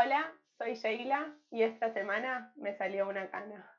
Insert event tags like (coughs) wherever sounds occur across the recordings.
Hola, soy Sheila y esta semana me salió una cana.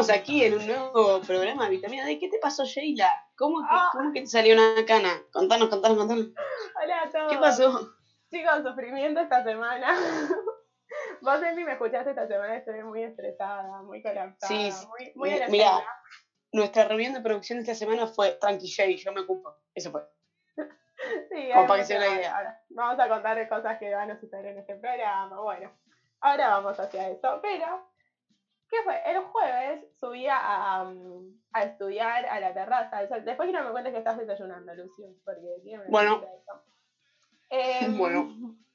Estamos aquí en un nuevo programa de Vitamina D. ¿Qué te pasó, Sheila? ¿Cómo que, Ah. cómo que te salió una cana? Contanos, contanos, contanos. Hola a todos. ¿Qué pasó? Chicos, sufrimiento esta semana. (laughs) Vos, Andy, me escuchaste esta semana, estoy muy estresada, muy colapsada, Sí, sí. muy, muy Mira. Nuestra reunión de producción esta semana fue Tranqui Shay, yo me ocupo. Eso fue. (laughs) Sí, Como hay para que se mucho- den una idea. ahora, vamos a contar cosas que van a suceder en este programa. Bueno, ahora vamos hacia eso. Pero, ¿qué fue? El jueves subía a, a estudiar a la terraza. del sol. Después que me cuentes que estás desayunando, Lucio, porque tiene una Bueno. cosita de eso. Em, (laughs) Bueno. (laughs)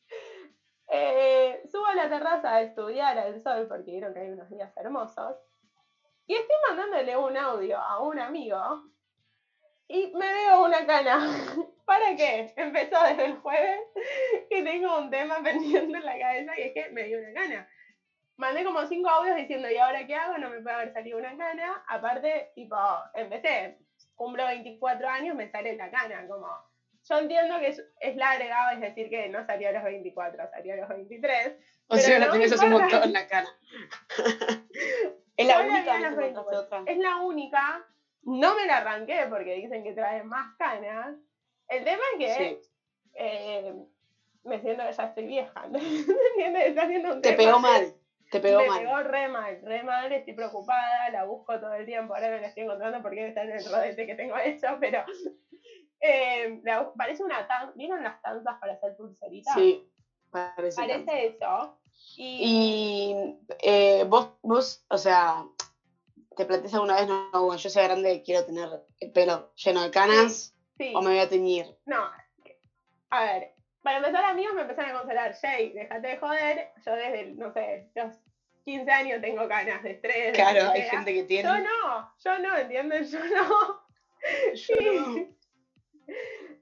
eh, subo a la terraza a estudiar al sol porque vieron que hay unos días hermosos. Y estoy mandándole un audio a un amigo y me veo una cana. (laughs) ¿Para qué? Empezó desde el jueves que tengo un tema pendiente en la cabeza y es que me dio una cana. Mandé como cinco audios diciendo, ¿y ahora qué hago? No me puede haber salido una cana. Aparte, tipo, empecé, cumplo 24 años, me sale la cana. Como, yo entiendo que es, es larga, es decir, que no salió a los 24, salió a los 23. O sea, la no tenés hace un montón en la cara. (laughs) es la la única a vez los que me contaste 24. otra. Es la única. No me la arranqué porque dicen que trae más canas. El tema es que Sí. eh, me siento que ya estoy vieja. (laughs) ¿Entiendes? Está haciendo un Te tema. pegó mal. Te pegó me mal. pegó re mal, re mal, estoy preocupada, la busco todo el tiempo, ahora me la estoy encontrando porque está en el rodete que tengo hecho, pero (laughs) eh, la parece una tanza, ¿vieron las tanzas para hacer pulseritas? Sí, parece. Parece eso. Y, Y eh, vos, vos, o sea, te planteas alguna vez, no, bueno, yo soy grande quiero tener el pelo lleno de canas sí, o me voy a teñir. no, a ver, para empezar amigos me empezaron a consolar, Jay, déjate de joder, yo desde, no sé, los 15 años tengo canas de estrés. Claro, hay gente que Yo tiene. no, yo no. Yo no. (laughs) Yo no.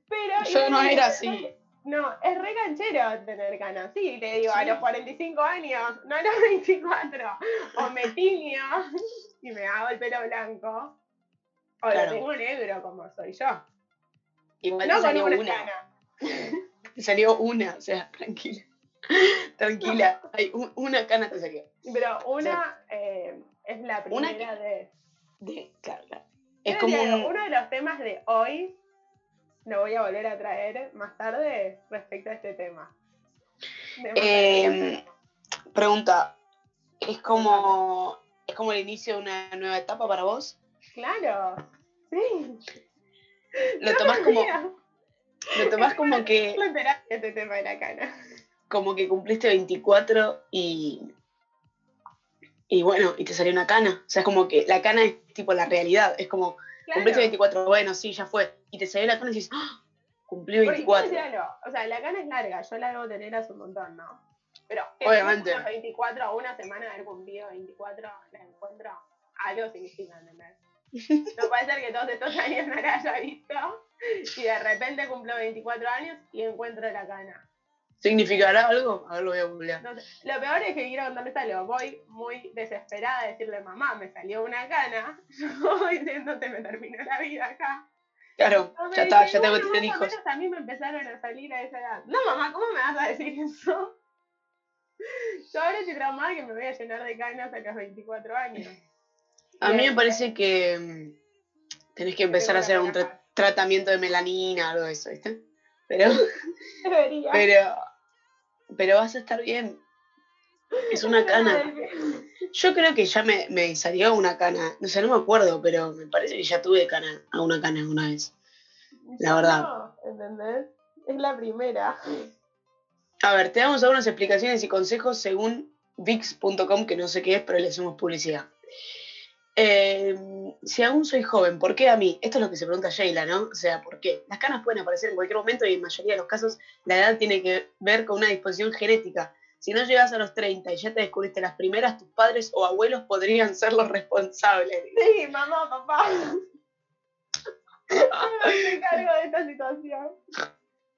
Pero Yo no era así. No, es re canchero tener canas. Sí, te digo, a Sí. los 45 años, no a los (laughs) 24. O me tiño (laughs) y me hago el pelo blanco. O Claro. lo tengo negro como soy yo. Igual No con una una. cana. Te salió una, o sea, (laughs) tranquila. Tranquila. Hay un- una cana te salió. Pero una eh, es la Una primera de... De, claro, claro. Es como un- Uno de los temas de hoy lo voy a volver a traer más tarde respecto a este tema. Eh, pregunta, ¿es como, ¿es como el inicio de una nueva etapa para vos? Claro, sí. Lo tomás como, lo tomás como que, este tema de la cana. como que cumpliste 24 y, y bueno, y te salió una cana. O sea, es como que la cana es tipo la realidad. Es como, cumpliste Claro. 24, bueno, sí, ya fue. Y te salió la cana y dices, ¡Ah! cumplí Porque, 24. quiero decir algo, O sea, la cana es larga, yo la debo tener hace un montón, ¿no? Pero que Obviamente. los 24 a una semana de haber cumplido 24, la encuentro algo significa, ¿entendés? No puede ser que todos estos años no la haya visto y de repente cumplo 24 años y encuentro la cana. ¿Significará algo? A ver, lo voy a googlear. No sé. Lo peor es que quiero contarles algo. Voy muy desesperada a decirle, mamá, me salió una cana. Yo (laughs) voy diciendo, se me terminó la vida acá. Claro, No, ya está, ya tengo "Bueno, que tener hijos. A mí me empezaron a salir a esa edad. No, mamá, ¿cómo me vas a decir eso? (laughs) Yo ahora estoy traumada que me voy a llenar de canas a los 24 años. A mí me parece que mm, Tenés que empezar a hacer un tra- tratamiento de melanina, algo de eso, ¿viste? Pero, (laughs) Debería. pero, pero vas a estar bien. Es una cana. Yo creo que ya me, me salió una cana. No sé, no me acuerdo, pero me parece que ya tuve cana, a una cana alguna vez. La verdad. No, ¿entendés? Es la primera. A ver, te damos algunas explicaciones y consejos según VIX.com, que no sé qué es, pero le hacemos publicidad. Eh, si aún soy joven, ¿por qué a mí? Esto es lo que se pregunta Sheila, ¿no? O sea, ¿por qué? Las canas pueden aparecer en cualquier momento y en mayoría de los casos la edad tiene que ver con una disposición genética. Si no llegas a los 30 y ya te descubriste las primeras, tus padres o abuelos podrían ser los responsables. Sí, mamá, papá. (laughs) Me cargo de esta situación.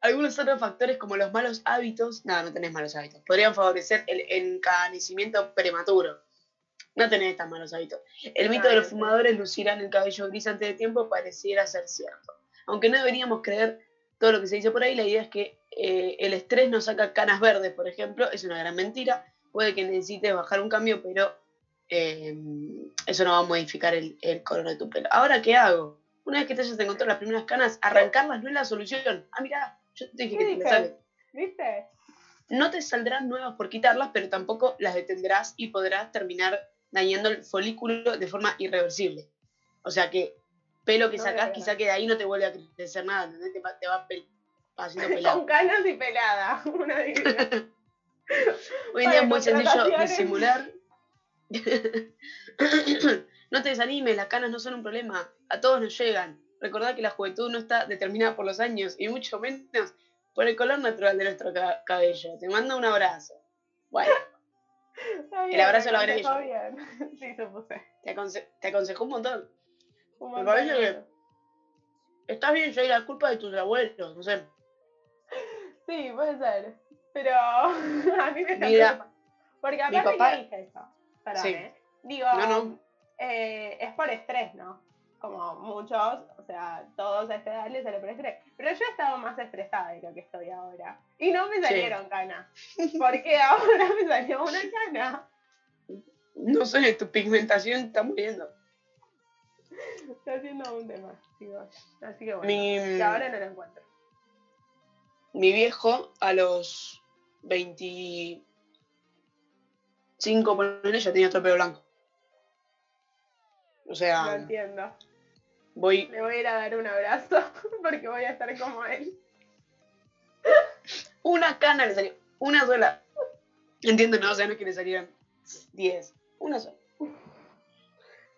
Algunos otros factores como los malos hábitos, no, no tenés malos hábitos, podrían favorecer el encanecimiento prematuro. No tenés tan malos hábitos. El mito de los fumadores lucirán el cabello gris antes de tiempo pareciera ser cierto. Aunque no deberíamos creer todo lo que se dice por ahí, la idea es que eh, el estrés nos saca canas verdes, por ejemplo, es una gran mentira. Puede que necesites bajar un cambio, pero eh, eso no va a modificar el, el color de tu pelo. Ahora, ¿qué hago? Una vez que te hayas encontrado las primeras canas, arrancarlas no es la solución. Ah, mira, yo te dije ¿Qué que te salen. ¿Viste? No te saldrán nuevas por quitarlas, pero tampoco las detendrás y podrás terminar dañando el folículo de forma irreversible. O sea que pelo que No sacás quizá que de ahí no te vuelve a crecer nada, ¿entendés? Te va, te va pel- haciendo (laughs) pelado. Con canas y pelada. (laughs) Una. (laughs) Hoy en día es muy sencillo disimular. (coughs) no te desanimes, las canas no son un problema. A todos nos llegan. Recordad que la juventud no está determinada por los años y mucho menos por el color natural de nuestro ca- cabello. Te mando un abrazo. Bueno, Bien, abrazo lo bien. (laughs) Sí, supuse. te, aconse- te aconsejó un montón. Un Me parece que- Estás bien, soy la culpa de tus abuelos, no sé. Sí, puede ser. Pero (laughs) a mí me preocupando. Porque mi aparte papá- que dije eso. Perdón, Sí. ¿eh? Digo, No, no. eh, es por estrés, ¿no? Como muchos, o sea, todos a esta edad les sale por estrés. Pero yo he estado más estresada de lo que estoy ahora. Y no me Sí. salieron canas. Porque ahora me salió una cana. No sé, tu pigmentación está muriendo. Está haciendo un tema, chicos. Así que bueno. Mi, Y ahora no lo encuentro. mi viejo a los 25 ponele, ya tenía el pelo blanco. O No sea, entiendo. Voy. Le voy a ir a dar un abrazo (laughs) porque voy a estar como él. Una cana le salió. Una sola. Entiendo, no, o sea, no es que le salieran 10. Una sola.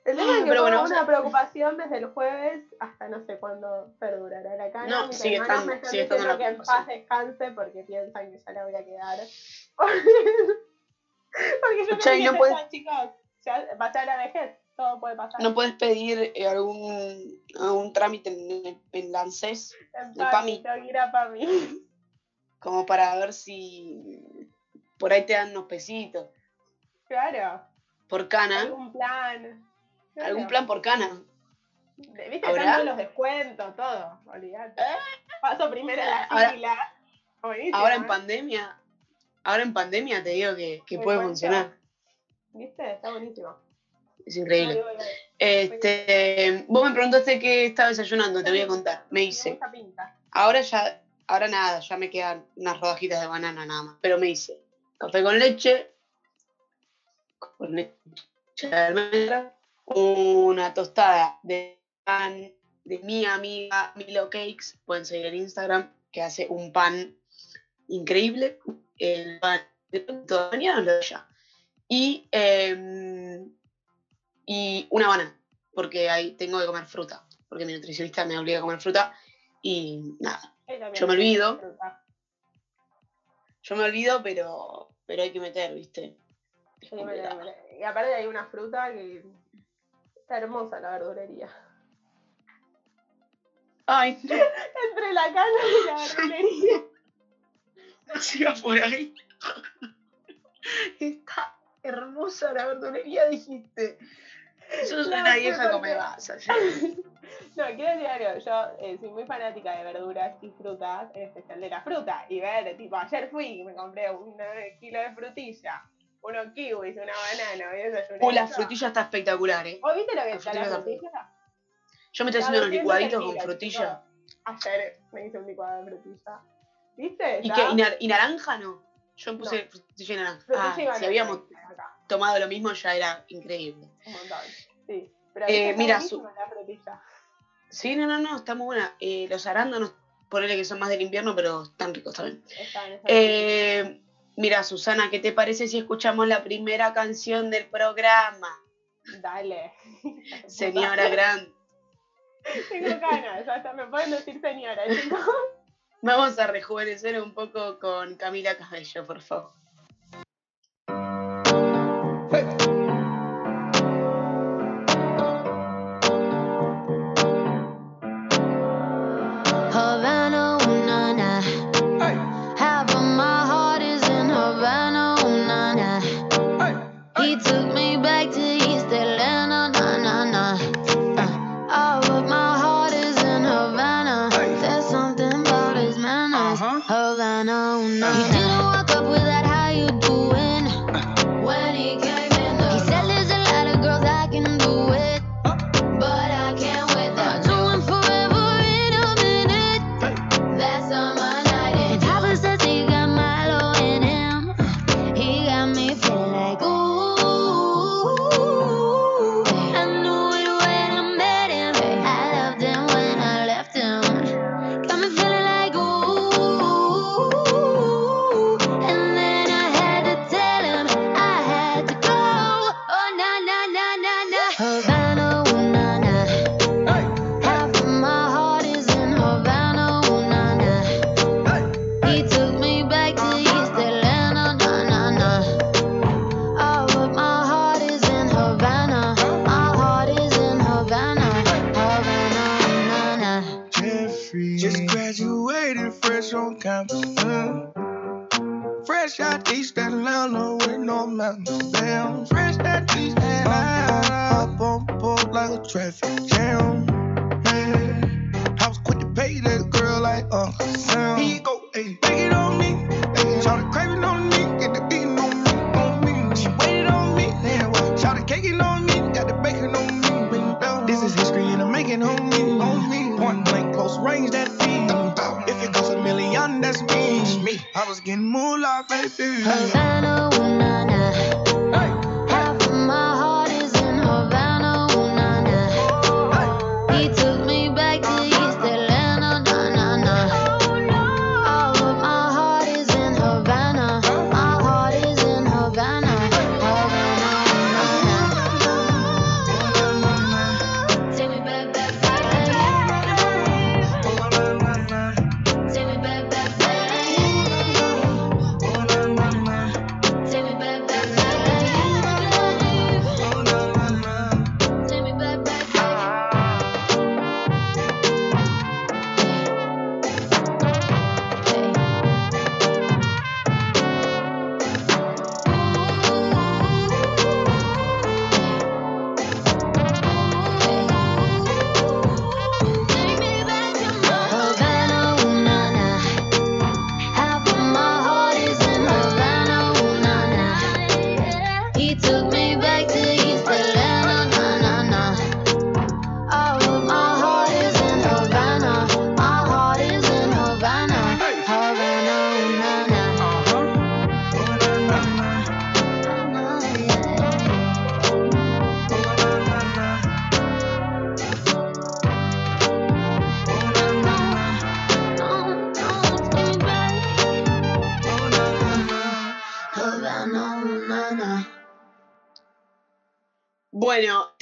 El tema es que bueno, o una sea- preocupación desde el jueves hasta no sé cuándo perdurará la cana. No, Mis sigue estando- me están sigue estando diciendo la que en paz descanse porque piensan que ya la voy a quedar. (laughs) porque yo Escuchá, creo que no puedes- chicos, ya pasar la vejez, todo puede pasar. No puedes pedir eh, algún, algún trámite en, en la ANSES en PAMI. ir a Pami. como para ver si por ahí te dan unos pesitos. claro, Por cana. algún plan. Claro. Algún plan por cana. Viste, están los descuentos, todo, olvidate. Paso primero en la Ahora- fila. Buenísimo, Ahora en ¿eh? pandemia, ahora en pandemia te digo que, que puede cuenta. funcionar. ¿Viste? Está buenísimo. Es increíble. Este, vos me preguntaste qué estaba desayunando, te voy a contar. Me hice. Ahora ya, ahora nada, ya me quedan unas rodajitas de banana nada más. Pero me hice café con leche, con leche de almendra, una tostada de pan de mi amiga Milo Cakes, pueden seguir en Instagram, que hace un pan increíble. El pan de toda mañana lo de ella. Y, em, y una banana, porque ahí tengo que comer fruta, porque mi nutricionista me obliga a comer fruta. Y nada, Yo me olvido. yo me olvido, pero, pero hay que meter, ¿viste? Es Sí, Y aparte hay una fruta que está hermosa la verdulería. Ay, (laughs) Entre la cana y la verdulería. (laughs) no sigas por ahí. (laughs) Está hermosa la verdulería, dijiste. Sos No, una vieja porque- come. (laughs) No, quiero decir algo. Yo eh, soy muy fanática de verduras y frutas, en especial de la fruta. Y ver, tipo, ayer fui y me compré un kilo de frutilla, unos kiwis, una banana. Y Uh, la frutilla está espectacular, ¿eh? ¿Vos viste lo que La está la frutilla? Yo me estoy haciendo 200 licuaditos con frutilla. Ayer me hice un licuado de frutilla. ¿Viste? ¿Y, qué? ¿Y, nar- y naranja no? Yo me puse frutilla y naranja. Frutilla Ah, y si habíamos tomado lo mismo ya era increíble. un montón. Sí. Pero Eh, mira, la frutilla. Sí, no, no, no, está muy buena. Eh, los arándanos, ponele que son más del invierno, pero están ricos también. Eh, mira, Susana, ¿qué te parece si escuchamos la primera canción del programa? Dale. (laughs) Señora Gran. (laughs) Tengo ganas, hasta me pueden decir señora. (laughs) Vamos a rejuvenecer un poco con Camila Cabello, por favor.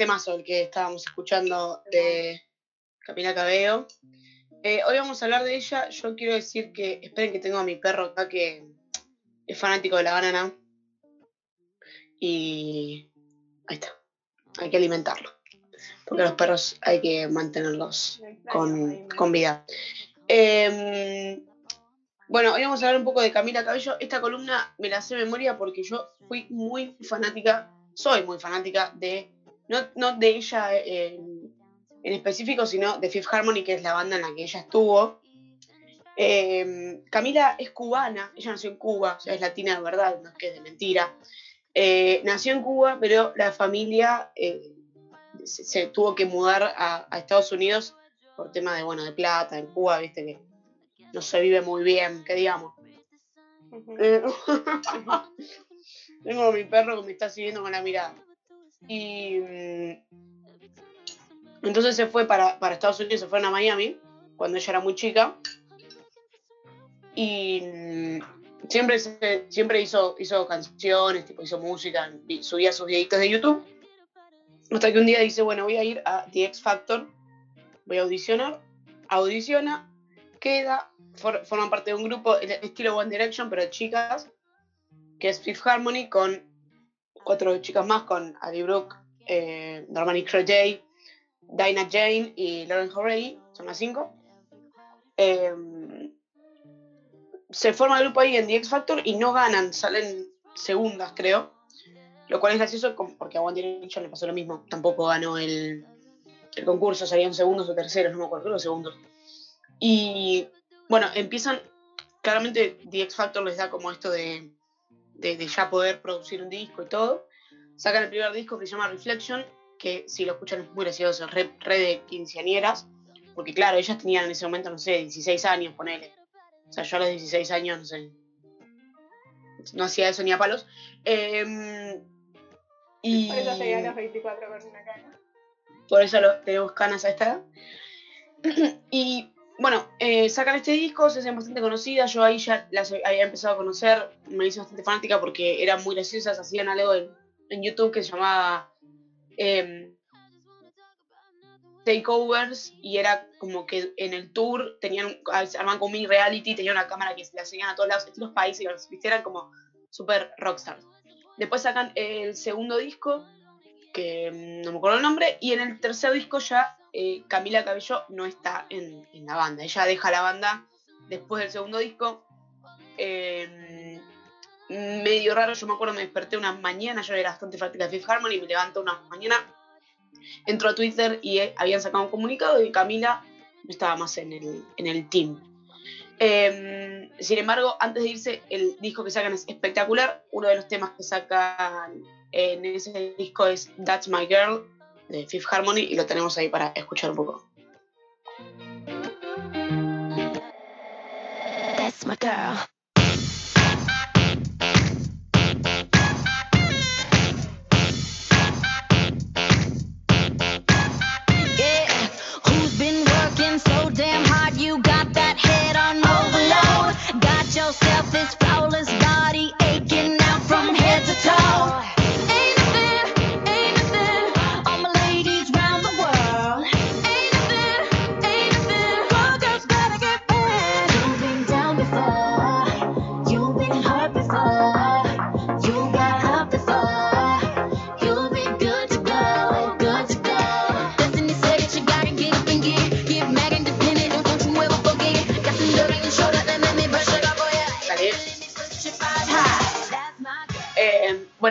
Temazo el que estábamos escuchando de Camila Cabello. Eh, hoy vamos a hablar de ella. Yo quiero decir que esperen que tengo a mi perro acá que es fanático de la banana. Y ahí está. Hay que alimentarlo. Porque los perros hay que mantenerlos con, con vida. Eh, bueno, hoy vamos a hablar un poco de Camila Cabello. Esta columna me la sé memoria porque yo fui muy fanática, soy muy fanática de, no, no de ella eh, en, en específico, sino de Fifth Harmony, que es la banda en la que ella estuvo. Eh, Camila es cubana, ella nació en Cuba, o sea, es latina de verdad, no es que es de mentira. Eh, nació en Cuba, pero la familia eh, se, se tuvo que mudar a, a Estados Unidos por tema de, bueno, de plata, en Cuba, viste que no se vive muy bien, que digamos. Eh, (laughs) Tengo mi perro que me está siguiendo con la mirada. Y mm, entonces se fue para, para Estados Unidos, se fueron a Miami, cuando ella era muy chica. Y mm, siempre, siempre hizo, hizo canciones, tipo, hizo música, subía sus videitos de YouTube. Hasta que un día dice, bueno, voy a ir a The X Factor, voy a audicionar, audiciona, queda, for- forman parte de un grupo, estilo One Direction, pero chicas, que es Fifth Harmony, con cuatro chicas más, con Ali Brooke, eh, Normani Crotay, Dinah Jane y Lauren Horey, son las cinco. Eh, se forma el grupo ahí en The X Factor y no ganan, salen segundas, creo. Lo cual es gracioso porque a One Direction le pasó lo mismo. Tampoco ganó el, el concurso, salían segundos o terceros, no me acuerdo, creo segundos. Y bueno, empiezan. Claramente The X Factor les da como esto de, de, de ya poder producir un disco y todo. Sacan el primer disco que se llama Reflection, que si lo escuchan es muy gracioso, es re, re de quinceañeras. Porque claro, ellas tenían en ese momento, no sé, 16 años, ponele. O sea, yo a los 16 años, no sé. No hacía eso ni a palos. Em, y Por eso llegué a los 24 con una cana. por eso lo, tenemos canas a esta edad. (clears throat) y bueno, eh, sacan este disco, se hacen bastante conocidas. Yo ahí ya las había empezado a conocer, me hice bastante fanática porque eran muy graciosas. Hacían algo en, YouTube que se llamaba em, Takeovers y era como que en el tour tenían, un- armaban como mini reality, tenían una cámara que la seguían a todos lados, estilos países, y los viste, eran como super rockstars. Después sacan el segundo disco, que no me acuerdo el nombre, y en el tercer disco ya eh, Camila Cabello no está en, la banda. Ella deja la banda después del segundo disco. Eh, medio raro, yo me acuerdo, me desperté una mañana, yo era bastante fanática de Fifth Harmony, me levanto una mañana, entro a Twitter y eh, habían sacado un comunicado que Camila no estaba más en el, en el team. Eh, sin embargo, antes de irse, el disco que sacan es espectacular. Uno de los temas que sacan en ese disco es That's My Girl de Fifth Harmony y lo tenemos ahí para escuchar un poco.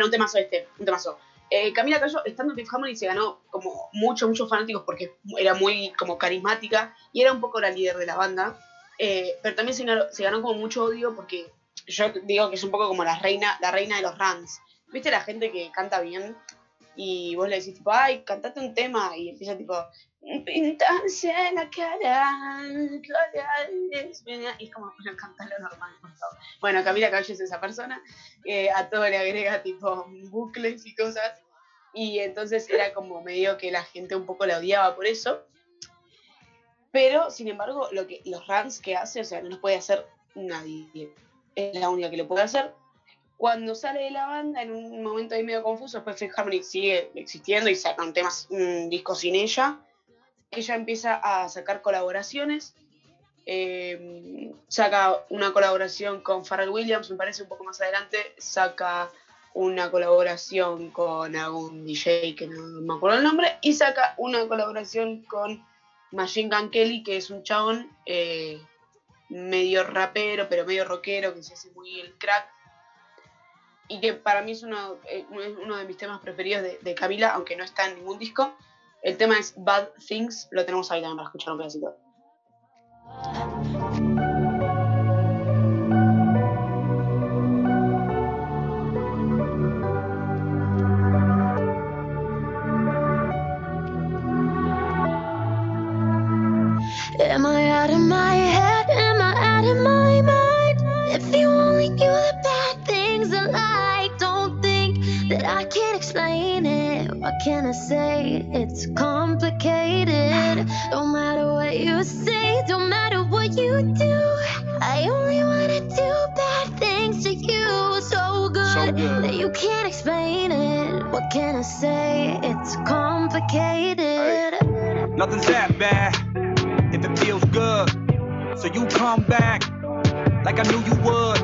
Bueno, un temazo este, un temazo. Eh, Camila Cabello, estando en Harmony, se ganó como muchos, muchos fanáticos porque era muy como carismática y era un poco la líder de la banda. Eh, pero también se ganó, se ganó como mucho odio porque yo digo que es un poco como la reina, la reina de los runs. ¿Viste la gente que canta bien? Y vos le decís tipo, ay, cantate un tema y empieza tipo, pintarse la cara, colores", y es como, bueno, cantalo normal, por favor. Bueno, Camila Cabello es esa persona a todo le agrega tipo bucles y cosas. Y entonces era como medio que la gente un poco la odiaba por eso. Pero, sin embargo, lo que, los runs que hace, o sea, no los puede hacer nadie. Es la única que lo puede hacer. Cuando sale de la banda, en un momento ahí medio confuso, después Fifth Harmony sigue existiendo y sacan temas, un disco sin ella. Ella empieza a sacar colaboraciones. Eh, saca una colaboración con Pharrell Williams, me parece un poco más adelante. Saca una colaboración con algún DJ que no me acuerdo el nombre. Y saca una colaboración con Machine Gun Kelly, que es un chabón eh, medio rapero, pero medio rockero, que se hace muy el crack y que para mí es uno, eh, uno de mis temas preferidos de, de, Camila, aunque no está en ningún disco. El tema es Bad Things, lo tenemos ahí también para escuchar un pedacito. Am I out of my head? Can I say? It's complicated. Don't matter what you say, don't matter what you do. I only wanna do bad things to you. So good, So good. that you can't explain it. What can I say? It's complicated. Nothing's that bad if it feels good. So you come back like I knew you would.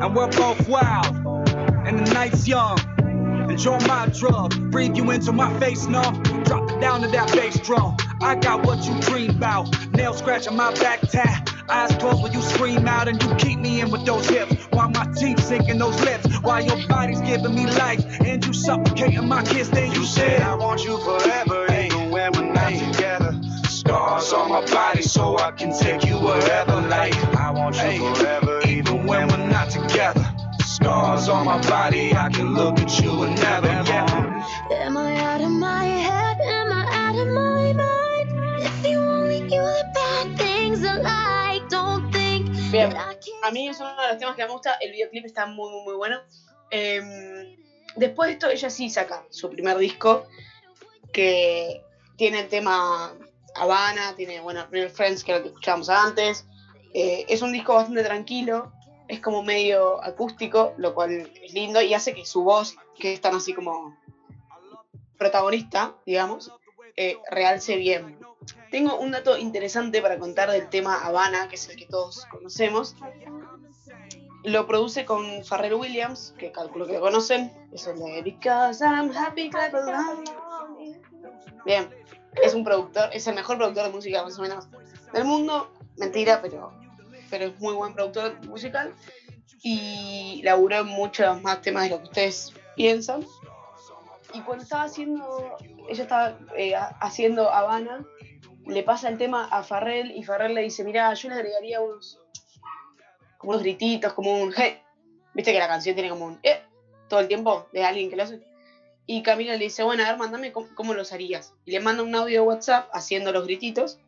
And we're both wild, and the night's young. Enjoy my drug, breathe you into my face, no. Drop it down to that bass drum. I got what you dream about. Nail scratching my back tat. Eyes closed when you scream out and you keep me in with those hips. While my teeth sink in those lips. While your body's giving me life and you suffocating my kiss. Then you You said I want you forever, even when we're not together. Scars on my body, so I can take you wherever. Like I want you Hey, forever, even when we're not together. Scars on my body, I can look at you and never. Yeah. Am I out of my head? Am I out of my mind? If you only knew the bad things I like, don't think Bien, that I can't a mí es uno de los temas que me gusta. El videoclip está muy, muy, muy bueno. Em, después de esto, ella sí saca su primer disco que tiene el tema Habana, tiene, bueno, Real Friends, que era lo que escuchábamos antes. Eh, es un disco bastante tranquilo, es como medio acústico, lo cual es lindo y hace que su voz, que es tan así como protagonista, digamos, eh, realce bien. Tengo un dato interesante para contar del tema Habana, que es el que todos conocemos. Lo produce con Pharrell Williams, que calculo que lo conocen. Es el de Because I'm happy. Bien, es un productor, es el mejor productor de música más o menos del mundo. Mentira, pero, pero es muy buen productor musical. Y laburó en muchos más temas de lo que ustedes piensan. Y cuando estaba haciendo, ella estaba eh, ha- haciendo Habana, le pasa el tema a Farrell y Farrell le dice, mira, yo le agregaría unos, como unos grititos, como un hey. Viste que la canción tiene como un eh todo el tiempo de alguien que lo hace. Y Camila le dice, bueno, a ver, mándame cómo, cómo los harías. Y le manda un audio de WhatsApp haciendo los grititos.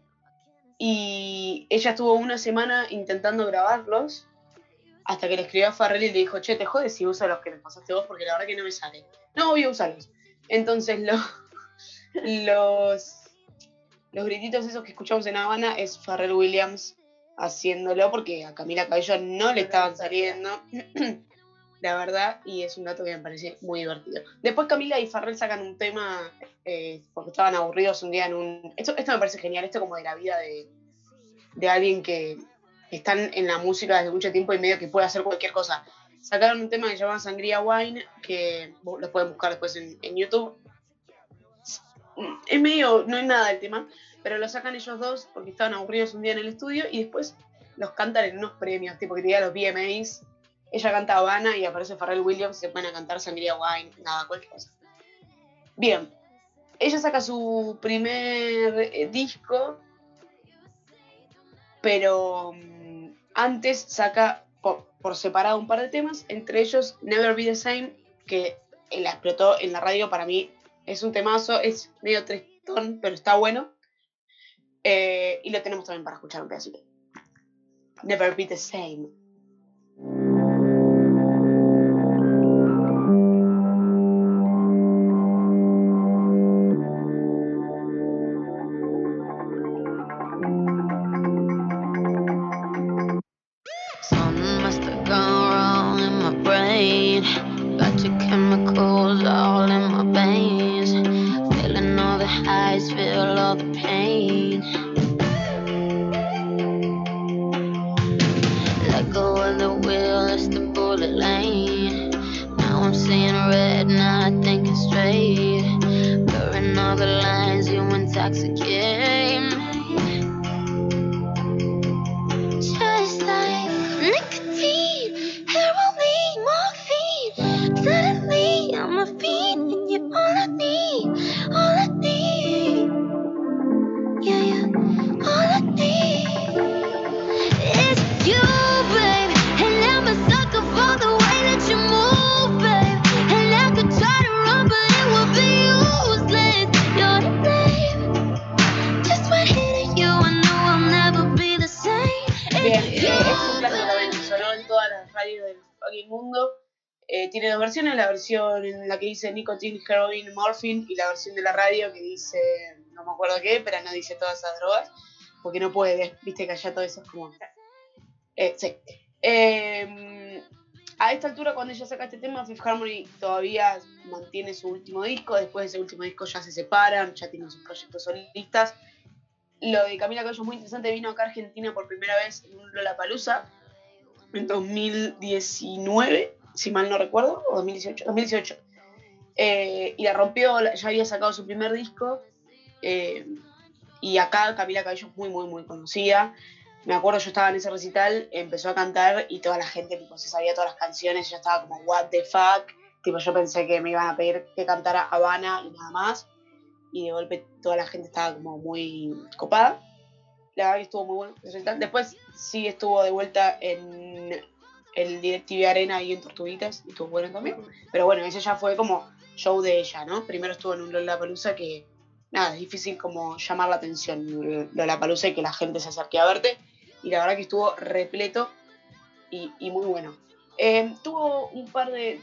Y ella estuvo una semana intentando grabarlos. Hasta que le escribió a Farrell y le dijo, che, te jodes si uso los que me pasaste vos porque la verdad que no me salen. No, voy a usarlos. Entonces lo- (laughs) los, los grititos esos que escuchamos en Habana es Pharrell Williams haciéndolo porque a Camila Cabello no le estaban saliendo. (clears throat) La verdad, y es un dato que me parece muy divertido. Después Camila y Farrell sacan un tema eh, porque estaban aburridos un día en un... Esto, esto me parece genial, esto como de la vida de, de alguien que están en la música desde mucho tiempo y medio que puede hacer cualquier cosa. Sacaron un tema que se llama Sangría Wine, que lo pueden buscar después en, en YouTube. Es medio, no hay nada del tema, pero lo sacan ellos dos porque estaban aburridos un día en el estudio y después los cantan en unos premios, tipo que te los VMAs. Ella canta Habana y aparece Pharrell Williams se ponen a cantar Sangría Wine, nada, cualquier cosa. Bien, ella saca su primer eh, disco, pero mm, antes saca por, por separado un par de temas, entre ellos Never Be the Same, que eh, la explotó en la radio para mí. Es un temazo, es medio tristón, pero está bueno. Eh, y lo tenemos también para escuchar un pedacito. Never Be the Same. Tiene dos versiones, la versión en la que dice nicotine, heroin, morphine y la versión de la radio que dice, no me acuerdo qué, pero no dice todas esas drogas, porque no puede, viste que allá todo eso es como... Eh, sí. Eh, a esta altura, cuando ella saca este tema, Fifth Harmony todavía mantiene su último disco. Después de ese último disco ya se separan, ya tienen sus proyectos solistas. Lo de Camila Cabello es muy interesante. Vino acá a Argentina por primera vez en un Lollapalooza en 2019, si mal no recuerdo, o 2018. 2018. Eh, y la rompió, ya había sacado su primer disco. eh, y acá Camila Cabello es muy, muy, muy conocida. Me acuerdo, yo estaba en ese recital, empezó a cantar y toda la gente tipo, se sabía todas las canciones, yo estaba como, what the fuck. Tipo, yo pensé que me iban a pedir que cantara Habana y nada más. Y de golpe toda la gente estaba como muy copada. La verdad que estuvo muy bueno. Después sí estuvo de vuelta en el DirecTV Arena y en Tortuguitas, y estuvo bueno también. Pero bueno, ese ya fue como show de ella, ¿no? Primero estuvo en un Lollapalooza que, nada, es difícil como llamar la atención Lollapalooza y que la gente se acerque a verte. Y la verdad que estuvo repleto y, y muy bueno. Eh, tuvo un par de...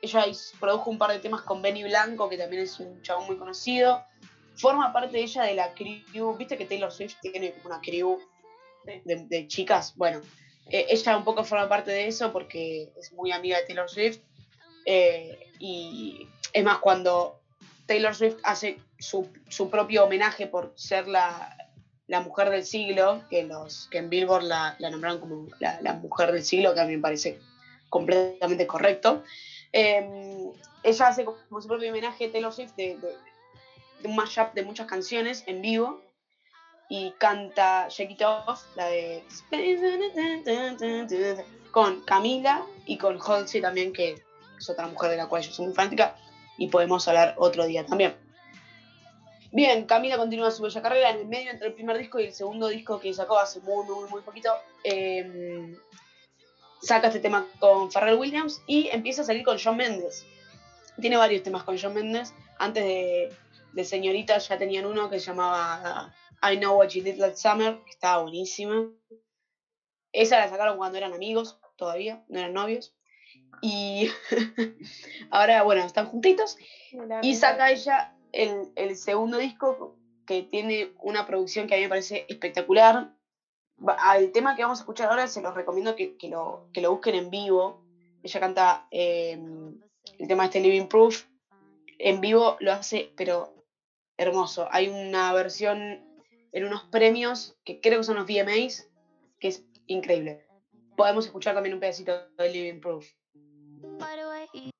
Ella produjo un par de temas con Benny Blanco, que también es un chabón muy conocido. Forma parte ella de la crew. ¿Viste que Taylor Swift tiene una crew de, de chicas? Bueno, eh, ella un poco forma parte de eso porque es muy amiga de Taylor Swift. Eh, y es más, cuando Taylor Swift hace su, su propio homenaje por ser la, la mujer del siglo, que, los, que en Billboard la, la nombraron como la, mujer del siglo, que a mí me parece completamente correcto. Eh, ella hace como su propio homenaje a Taylor Swift de un mashup de muchas canciones en vivo y canta Shake It la de con Camila y con Halsey también, que es otra mujer de la cual yo soy muy fanática y podemos hablar otro día también. Bien, Camila continúa su bella carrera en el medio entre el primer disco y el segundo disco que sacó hace muy, muy, muy poquito. eh, saca este tema con Pharrell Williams y empieza a salir con John Mendes. Tiene varios temas con John Mendes. Antes de, de Señorita ya tenían uno que se llamaba I Know What You Did Last Summer, que estaba buenísima. Esa la sacaron cuando eran amigos, todavía, no eran novios. Y (laughs) ahora, bueno, están juntitos. Y saca ella el, el segundo disco que tiene una producción que a mí me parece espectacular. Al tema que vamos a escuchar ahora se los recomiendo que, que lo, que lo busquen en vivo. Ella canta eh, el tema de este Living Proof. En vivo lo hace, pero hermoso. Hay una versión en unos premios que creo que son los VMAs, que es increíble. Podemos escuchar también un pedacito de Living Proof. By the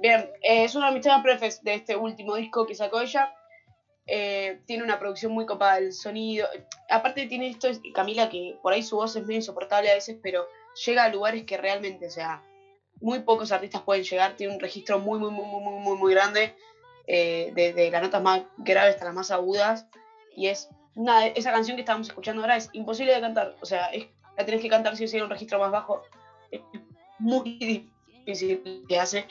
Bien, es uno de mis de este último disco que sacó ella. Eh, tiene una producción muy copada del sonido. Aparte tiene esto, es- Camila, que por ahí su voz es medio insoportable a veces, pero llega a lugares que realmente, o sea, muy pocos artistas pueden llegar. Tiene un registro muy, muy, muy, muy, muy, muy, grande. eh, desde las notas más graves hasta las más agudas. Y es una de- esa canción que estábamos escuchando ahora es imposible de cantar. O sea, es, la tenés que cantar si o sí en un registro más bajo. Es muy difícil que hace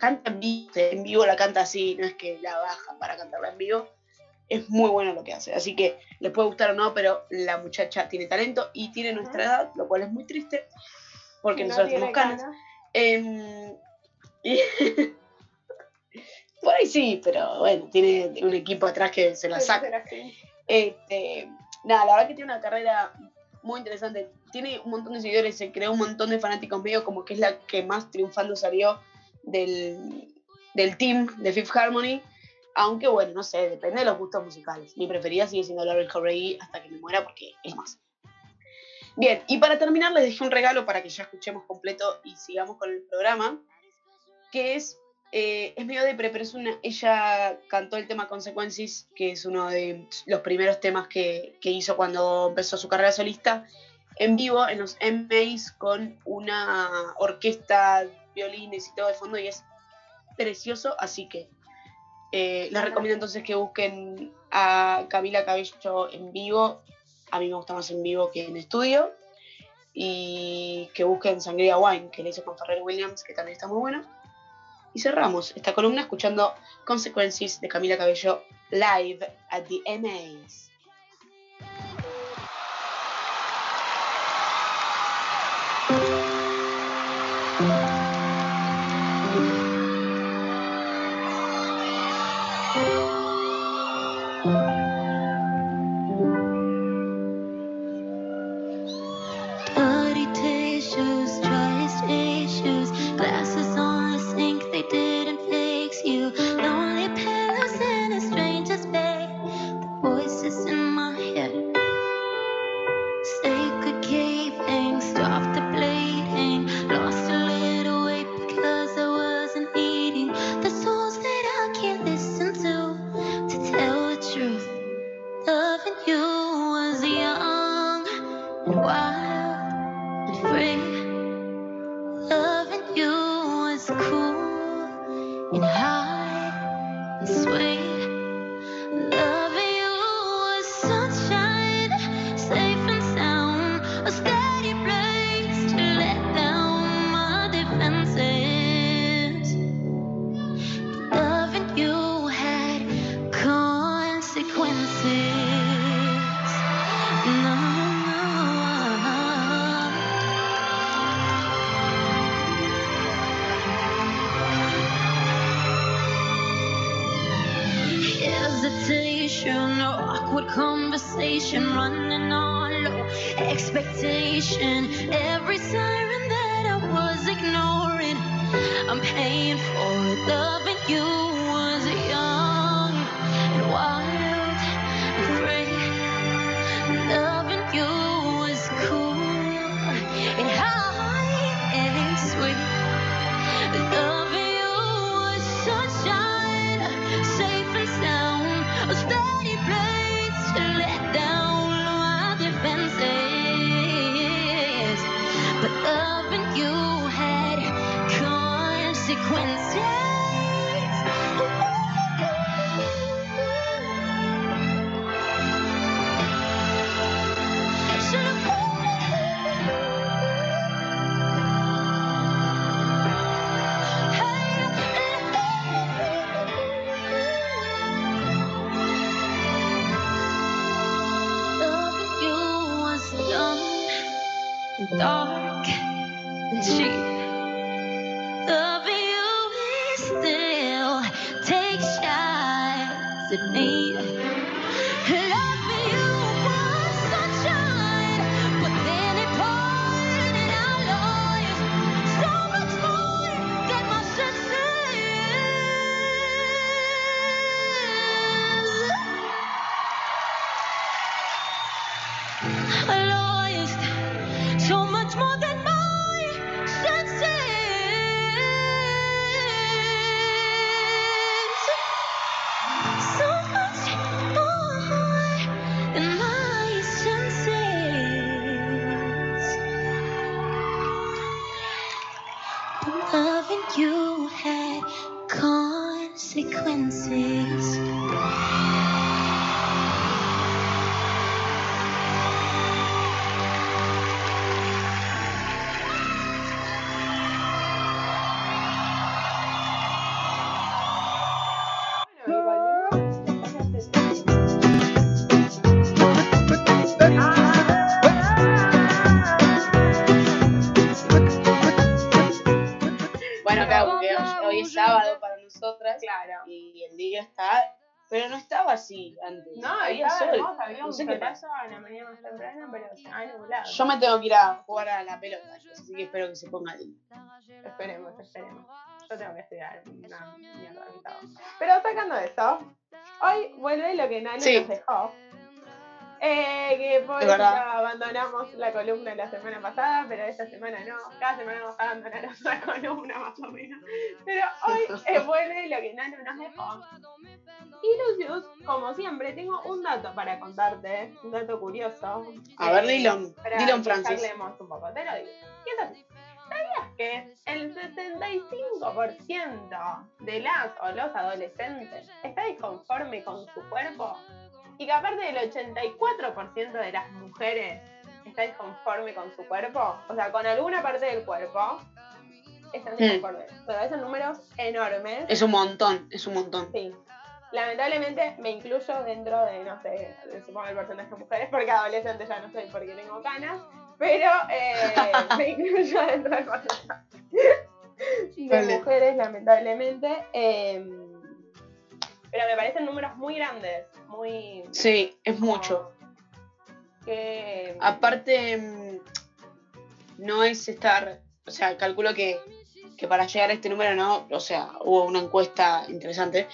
canta en vivo, en vivo la canta así, no es que la baja para cantarla en vivo. Es muy bueno lo que hace, así que les puede gustar o no, pero la muchacha tiene talento y tiene nuestra edad, lo cual es muy triste, porque no nosotros tenemos canas. ganas, Em, y- (laughs) por ahí sí, pero bueno, tiene un equipo atrás que se la saca. Este, nada, la verdad que tiene una carrera muy interesante. Tiene un montón de seguidores, se creó un montón de fanáticos medio como que es la que más triunfando salió del, del team de Fifth Harmony. Aunque bueno, no sé, depende de los gustos musicales. Mi preferida sigue siendo Laurel Harvey hasta que me muera porque es más. Bien, y para terminar les dejé un regalo para que ya escuchemos completo y sigamos con el programa, que es, eh, es medio depre, pero es una, ella cantó el tema Consequences, que es uno de los primeros temas que, que hizo cuando empezó su carrera solista, en vivo en los MAs con una orquesta, violines y todo de fondo, y es precioso, así que eh, les recomiendo entonces que busquen a Camila Cabello en vivo. A mí me gusta más en vivo que en estudio. Y que busquen Sangría Wine, que le hizo con Ferrer Williams, que también está muy bueno. Y cerramos esta columna escuchando Consequences de Camila Cabello live at the MAs. Pero nublado. Yo me tengo que ir a jugar a la pelota, así que espero que se ponga lindo. Esperemos, esperemos. Yo tengo que estudiar una mierda. Pero sacando eso, hoy vuelve lo que Nani Sí. nos dejó. Eh, que por eso abandonamos la columna la semana pasada, pero esta semana no. Cada semana vamos a abandonar otra (laughs) columna más o menos. Pero hoy (laughs) eh, vuelve lo que Nano nos dejó. Y Lucius, como siempre, tengo un dato para contarte, un dato curioso. A ver, Eh, dilo, para dilo en que francés. charlemos un poco, te lo digo. Y. ¿Sabías que el 65% de las o los adolescentes está disconforme con su cuerpo? Y que aparte del 84% de las mujeres está disconforme con su cuerpo, o sea, con alguna parte del cuerpo, están Mm. disconformes. O sea, son números enormes. Es un montón, es un montón. Sí. Lamentablemente me incluyo dentro de, no sé, supongo el porcentaje de mujeres, porque adolescente ya no soy porque tengo canas, pero eh, (laughs) me incluyo dentro del porcentaje de Vale. mujeres, lamentablemente. eh, pero me parecen números muy grandes, muy... Sí, es como mucho. Que... Aparte, mm, no es estar, o sea, calculo que, que para llegar a este número no, o sea, hubo una encuesta interesante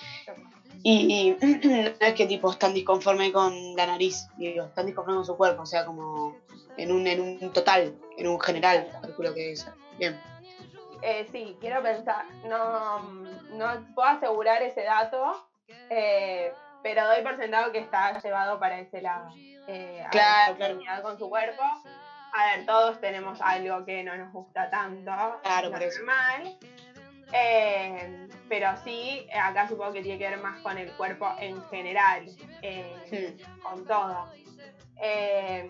y, (clears throat) no es que tipo están disconformes con la nariz, digo, están disconformes con su cuerpo, o sea, como en un, en un total, en un general, calculo que es. Bien. Eh, sí, quiero pensar, no, no puedo asegurar ese dato, eh, pero doy por sentado que está llevado para ese lado. Eh, a la con su cuerpo. A ver, todos tenemos algo que no nos gusta tanto. Claro, por eso. normal. Eh, pero sí, acá supongo que tiene que ver más con el cuerpo en general, eh, con todo. Eh,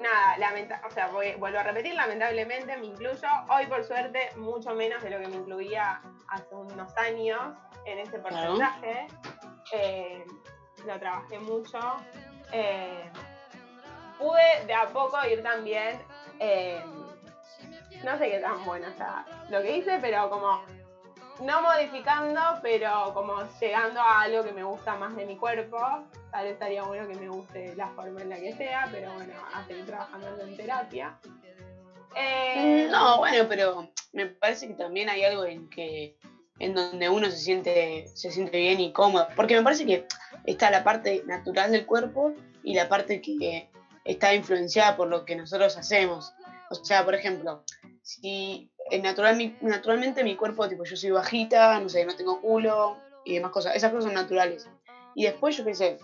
nada, lamenta o sea, voy- vuelvo a repetir, lamentablemente me incluyo. Hoy, por suerte, mucho menos de lo que me incluía hace unos años en ese porcentaje. Eh, lo trabajé mucho. Eh, pude de a poco ir también. eh, no sé qué tan bueno está lo que hice, pero como no modificando, pero como llegando a algo que me gusta más de mi cuerpo. Tal vez estaría bueno que me guste la forma en la que sea, pero bueno, a seguir trabajando en terapia. Eh, No, bueno, pero me parece que también hay algo en que en donde uno se siente se siente bien y cómodo, porque me parece que está la parte natural del cuerpo y la parte que está influenciada por lo que nosotros hacemos. O sea, por ejemplo, si natural, naturalmente mi cuerpo, tipo, yo soy bajita, no sé, no tengo culo y demás cosas, esas cosas son naturales. Y después yo qué sé,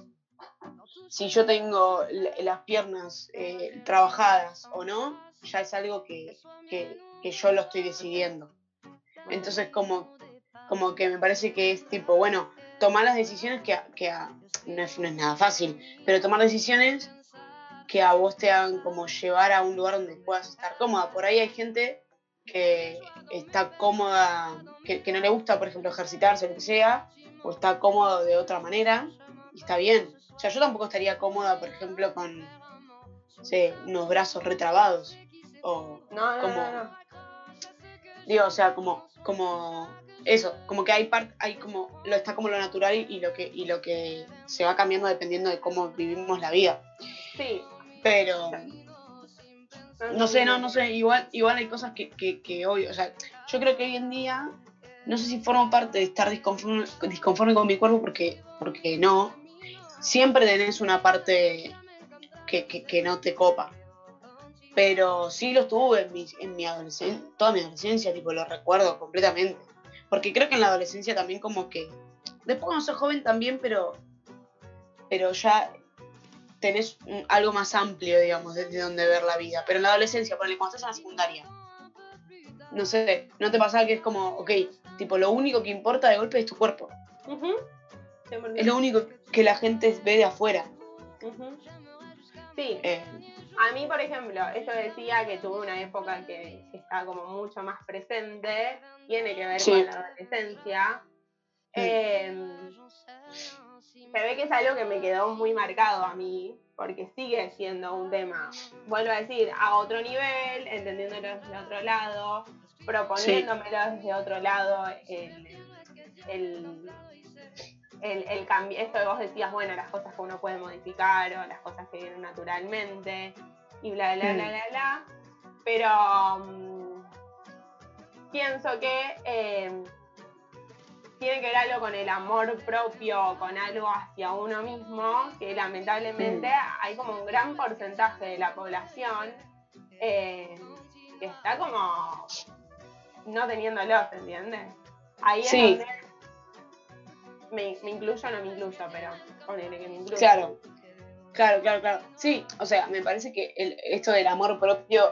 si yo tengo las piernas eh, trabajadas o no, ya es algo que, que, que yo lo estoy decidiendo. Entonces como, como que me parece que es tipo, bueno, tomar las decisiones que, a- que a- no, es, no es nada fácil, pero tomar decisiones que a vos te hagan como llevar a un lugar donde puedas estar cómoda. Por ahí hay gente que está cómoda, que, que no le gusta, por ejemplo, ejercitarse lo que sea, o está cómodo de otra manera, y está bien. O sea, yo tampoco estaría cómoda, por ejemplo, con, no sé, unos brazos retrabados. O, no, no, como- no, no. digo, o sea, como, como eso, como que hay parte, hay como, lo está como lo natural y, y lo que, y lo que se va cambiando dependiendo de cómo vivimos la vida. Sí. Pero, no sé, no, no sé, igual, igual hay cosas que, que, que hoy, o sea, yo creo que hoy en día, no sé si formo parte de estar disconforme, disconforme con mi cuerpo porque, porque no, siempre tenés una parte que, que, que no te copa. Pero sí lo tuve en mi, en mi adolescencia, toda mi adolescencia, tipo, lo recuerdo completamente. Porque creo que en la adolescencia también como que, después cuando sos joven también, pero, pero ya tenés un- algo más amplio, digamos, desde donde ver la vida. Pero en la adolescencia, ponele, cuando estás en la secundaria, no sé, ¿no te pasa que es como, ok, tipo, lo único que importa de golpe es tu cuerpo? 100%. Es lo único que la gente ve de afuera. Ujú. Sí, Eh, a mí, por ejemplo, esto decía que tuve una época que está como mucho más presente, tiene que ver Sí. con la adolescencia. Mm. Eh, se ve que es algo que me quedó muy marcado a mí, porque sigue siendo un tema, vuelvo a decir, a otro nivel, entendiéndolo desde otro lado, proponiéndomelo desde otro lado, el, el- el, el cambio, esto que vos decías, bueno, las cosas que uno puede modificar o las cosas que vienen naturalmente y bla, bla, bla, bla, bla. Pero mm, pienso que eh, tiene que ver algo con el amor propio, con algo hacia uno mismo, que lamentablemente hay como un gran porcentaje de la población eh, que está como no teniéndolo, ¿se entiende? Ahí es Sí. donde me, me incluyo o no me incluyo, pero me incluyo. Claro, claro, claro, claro. Sí, o sea, me parece que el- esto del amor propio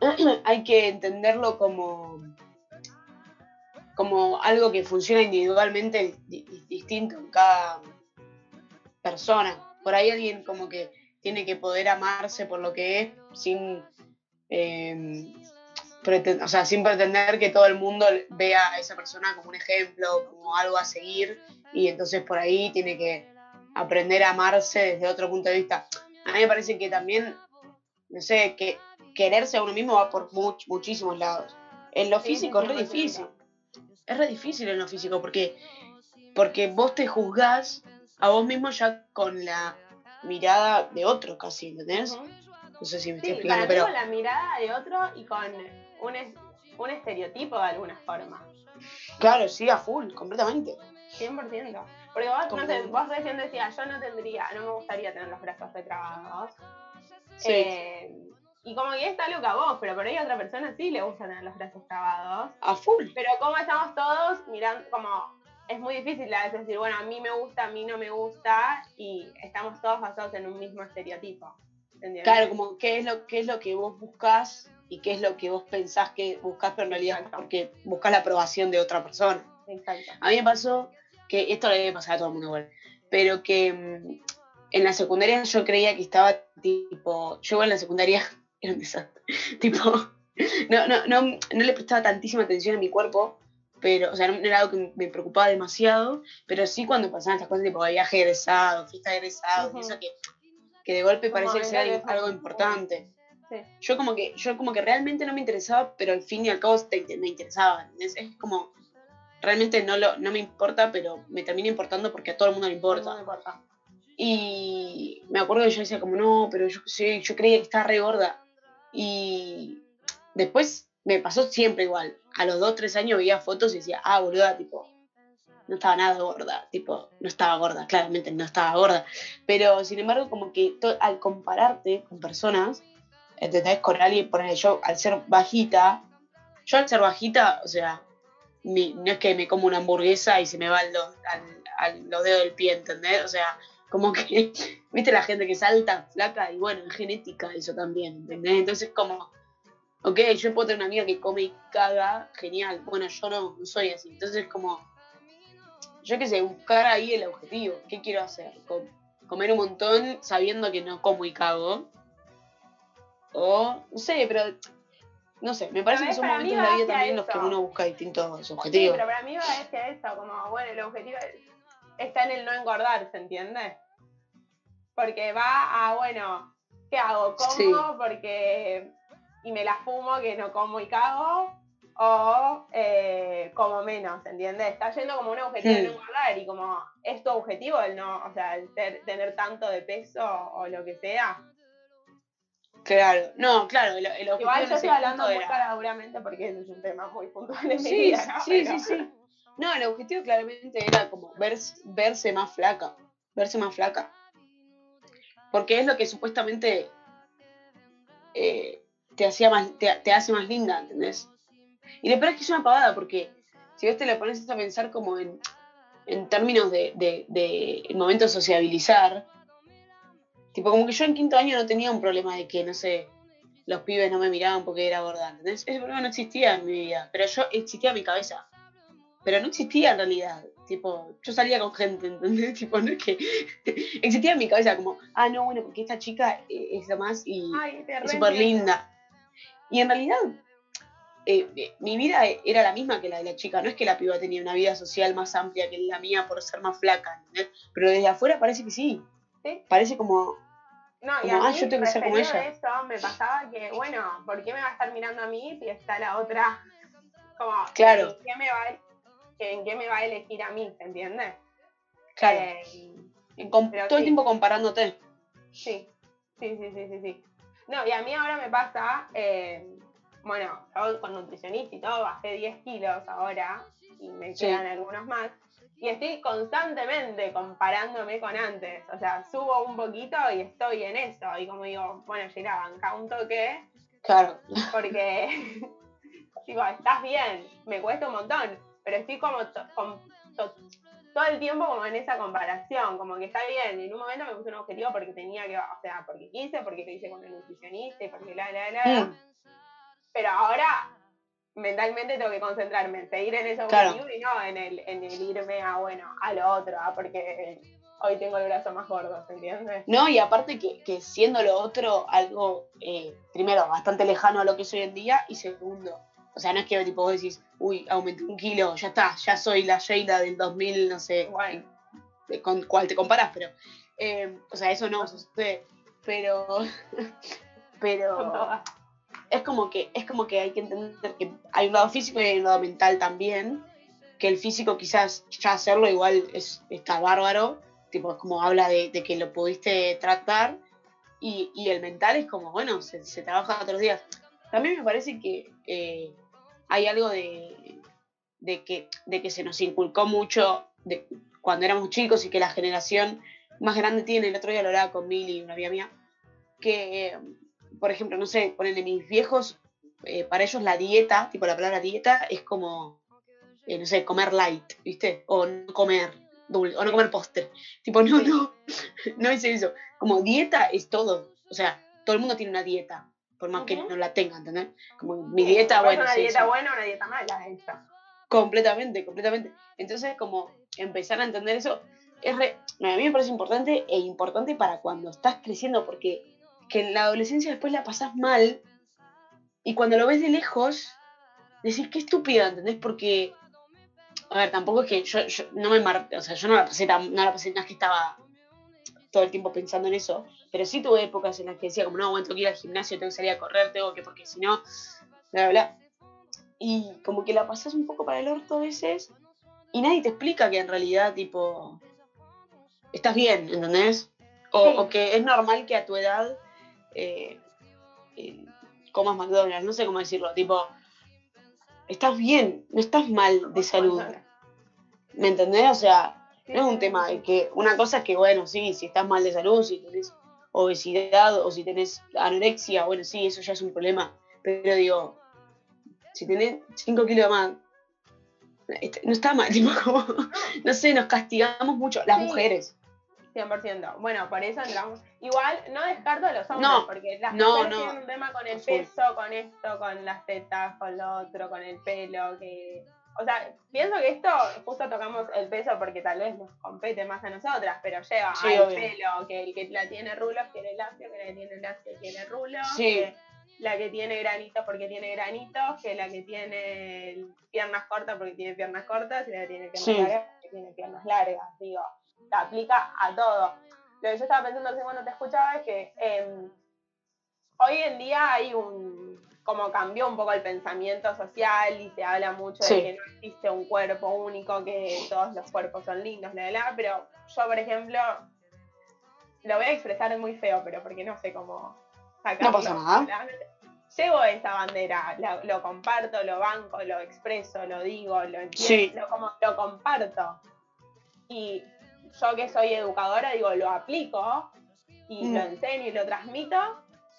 (clears throat) hay que entenderlo como, como algo que funciona individualmente di- di- distinto en cada persona. Por ahí alguien como que tiene que poder amarse por lo que es sin, eh, o sea, sin pretender que todo el mundo vea a esa persona como un ejemplo, como algo a seguir, y entonces por ahí tiene que aprender a amarse desde otro punto de vista. A mí me parece que también, no sé, que quererse a uno mismo va por much- muchísimos lados. En lo Sí, físico es re 100%. difícil. Es re difícil en lo físico porque, porque vos te juzgás a vos mismo ya con la mirada de otro casi, ¿entendés? No sé si me Sí, estoy explicando, pero con la mirada de otro y con un, es- un estereotipo de alguna forma. claro, sí, a full, completamente. 100%. Porque vos, no sé, vos recién decías, yo no tendría, no me gustaría tener los brazos retrabados. Sí. Eh, y como que está loca vos, pero por ahí a otra persona sí le gusta tener los brazos trabados. A full. Pero como estamos todos mirando, como es muy difícil a veces decir, bueno, a mí me gusta, a mí no me gusta, y estamos todos basados en un mismo estereotipo. Claro, como qué es lo qué es lo que vos buscás y qué es lo que vos pensás que buscás, pero en realidad Exacto. porque buscás la aprobación de otra persona. Exacto. A mí me pasó que esto le debe pasar a todo el mundo igual, pero que mm, en la secundaria yo creía que estaba tipo, yo en la secundaria (laughs) era un desastre, (laughs) tipo, no, no, no, no le prestaba tantísima atención a mi cuerpo, pero, o sea, no, era algo que me preocupaba demasiado, pero sí cuando pasaban estas cosas tipo viaje egresado, fiesta de egresado, Ujú. y eso que, que de golpe que momento ser algo, algo importante. Sí. Yo como que, yo como que realmente no me interesaba, pero al fin y al cabo te- me interesaba. ¿entendés? Es como, realmente no, lo, no me importa, pero me termina importando porque a todo el mundo le importa. No me importa. Y me acuerdo que yo decía como, no, pero yo, sí, yo creía que estaba re gorda. Y después me pasó siempre igual. A los 2, 3 años veía fotos y decía, ah, boluda, tipo, no estaba nada gorda. Tipo, no estaba gorda, claramente no estaba gorda. Pero sin embargo, como que al compararte con personas, ¿entendés? Con alguien, por yo al ser bajita, yo al ser bajita, o sea, no es que me como una hamburguesa y se me los, al- al- los dedos del pie, ¿entendés? O sea, como que, (laughs) viste la gente que es alta, flaca, y bueno, en genética eso también, ¿entendés? Entonces como, ok, yo puedo tener una amiga que come y caga, genial, bueno, yo no, no soy así, entonces como, yo qué sé, buscar ahí el objetivo, ¿qué quiero hacer? Com- comer un montón sabiendo que no como y cago, o, no sé, pero, no sé, me parece que son momentos de la vida también los que eso. uno busca distintos Sí, objetivos. pero para mí va hacia eso, como, bueno, el objetivo es- está en el no engordar, ¿se entiende? Porque va a, bueno, ¿qué hago? ¿Como Sí. porque y me la fumo que no como y cago? ¿O eh, como menos, ¿entiendes? Está yendo como un objetivo de no engordar y como es tu objetivo el no, o sea, el ter- tener tanto de peso o lo que sea. Claro, no, claro, el, el objetivo Igual yo estoy hablando muy caraduramente porque es un tema muy puntual en mi Sí, vida, ¿no? sí, Pero- sí, sí. No, el objetivo claramente era como vers- verse más flaca, verse más flaca. Porque es lo que supuestamente eh, te, hacía más, te, te hace más linda, ¿entendés? Y lo peor es que es una pavada, porque si vos te la pones a pensar como en, en términos de, de, de el momento de sociabilizar, tipo como que yo en quinto año no tenía un problema de que, no sé, los pibes no me miraban porque era gorda, ¿entendés? Ese problema no existía en mi vida, pero yo existía en mi cabeza. Pero no existía en realidad. Tipo, yo salía con gente, ¿entendés? (laughs) Tipo, no es que. (laughs) existía en mi cabeza como, ah, no, bueno, porque esta chica eh, es lo más y Ay, es súper linda. Y en realidad, eh, eh, mi vida era la misma que la de la chica. No es que la piba tenía una vida social más amplia que la mía por ser más flaca, ¿entendés? Pero desde afuera parece que sí. Sí. Parece como, No, y a ah, mí, yo tengo que ser como ella. eso, me pasaba que, bueno, ¿por qué me va a estar mirando a mí si está la otra? Como, Claro. ¿en qué me va a, en qué me va a elegir a mí? ¿Se entiende? Claro. Eh, todo el tiempo comparándote. Sí, sí, sí, sí, sí, sí. No, y a mí ahora me pasa, eh, bueno, yo con nutricionista y todo bajé 10 kilos ahora y me Sí. quedan algunos más. Y estoy constantemente comparándome con antes. O sea, subo un poquito y estoy en eso. Y como digo, bueno, Sheila, banca un toque Claro. porque, (laughs) digo, estás bien, me cuesta un montón, pero estoy como to- con- to- todo el tiempo como en esa comparación, como que está bien. Y en un momento me puse un objetivo porque tenía que, o sea, porque quise, porque lo hice con el nutricionista y porque la, la, la. Mm, Pero ahora mentalmente tengo que concentrarme en seguir en ese Claro. objetivo y no en el, en el irme a, bueno, a lo otro, ah, porque hoy tengo el brazo más gordo, ¿se entiende? No, y aparte que, que siendo lo otro algo, eh, primero, bastante lejano a lo que es hoy en día, y segundo, o sea, no es que tipo vos decís, uy, aumenté un kilo, ya está, ya soy la Sheila del 2000, no sé, Bueno. con cuál te comparas, pero, eh, o sea, eso no sucede, pero, (laughs) pero. (laughs) es como que, es como que hay que entender que hay un lado físico y hay un lado mental también, que el físico quizás ya hacerlo igual es, está bárbaro, tipo, es como habla de, que lo pudiste tratar, y, y el mental es como, bueno, se, trabaja los días. También me parece que hay algo de, de, que, de que se nos inculcó mucho de cuando éramos chicos y que la generación más grande tiene, el otro día lo hablaba con Milly, una amiga mía, que, por ejemplo, no sé, ponele mis viejos, eh, para ellos la dieta, tipo la palabra dieta, es como, eh, no sé, comer light, ¿viste? O no comer dulce, o no comer postre. Tipo, no, no, (laughs) no es eso. Como dieta es todo. O sea, todo el mundo tiene una dieta, por más que Ujú. no la tenga, ¿entendés? Como mi dieta, bueno, Una sí, dieta sí. buena, una dieta mala, esa. Completamente, completamente. Entonces, como empezar a entender eso, es re- a mí me parece importante e importante para cuando estás creciendo, porque que en la adolescencia después la pasás mal y cuando lo ves de lejos, decís qué estúpida, ¿entendés? Porque, a ver, tampoco es que yo, yo no me mar... o sea, yo no la pasé tan, no la pasé, no es que estaba todo el tiempo pensando en eso, pero sí tuve épocas en las que decía como, no, bueno, tengo que ir al gimnasio, tengo que salir a correr, tengo que, porque si no, bla, bla, bla. Y como que la pasás un poco para el orto a veces y nadie te explica que en realidad, tipo, estás bien, ¿entendés? O, Sí. o que es normal que a tu edad eh, eh, comas McDonald's, no sé cómo decirlo, tipo, estás bien, no estás mal de salud, ¿me entendés? O sea, no es un tema de que una cosa es que, bueno, sí, si estás mal de salud, si tenés obesidad o si tenés anorexia, bueno, sí, eso ya es un problema. Pero digo, si tenés 5 kilos de más, este, no está mal, (laughs) tipo, como, no sé, nos castigamos mucho, las Sí. mujeres. 100%. Bueno, por eso entramos. Igual no descarto a los hombres, No, porque las no, mujeres no. tienen un tema con el peso, con esto, con las tetas, con lo otro, con el pelo, que. O sea, pienso que esto justo tocamos el peso porque tal vez nos compete más a nosotras, pero lleva Sí, al pelo, que el que la tiene rulos quiere lacio, que la que tiene lacio quiere rulos, Sí. que la que tiene granitos porque tiene granitos, que la que tiene piernas cortas porque tiene piernas cortas, y la que tiene piernas Sí. largas porque tiene piernas largas, digo aplica a todo. Lo que yo estaba pensando recién cuando te escuchaba es que em, hoy en día hay un, como cambió un poco el pensamiento social y se habla mucho Sí. de que no existe un cuerpo único, que todos los cuerpos son lindos, bla, bla, bla, pero yo, por ejemplo, lo voy a expresar muy feo, pero porque no sé cómo sacarlo. No pasa nada. Llevo esa bandera, lo comparto, lo banco, lo expreso, lo digo, lo entiendo, Sí. lo, como, lo comparto. Y yo que soy educadora, digo, lo aplico y Mm. lo enseño y lo transmito,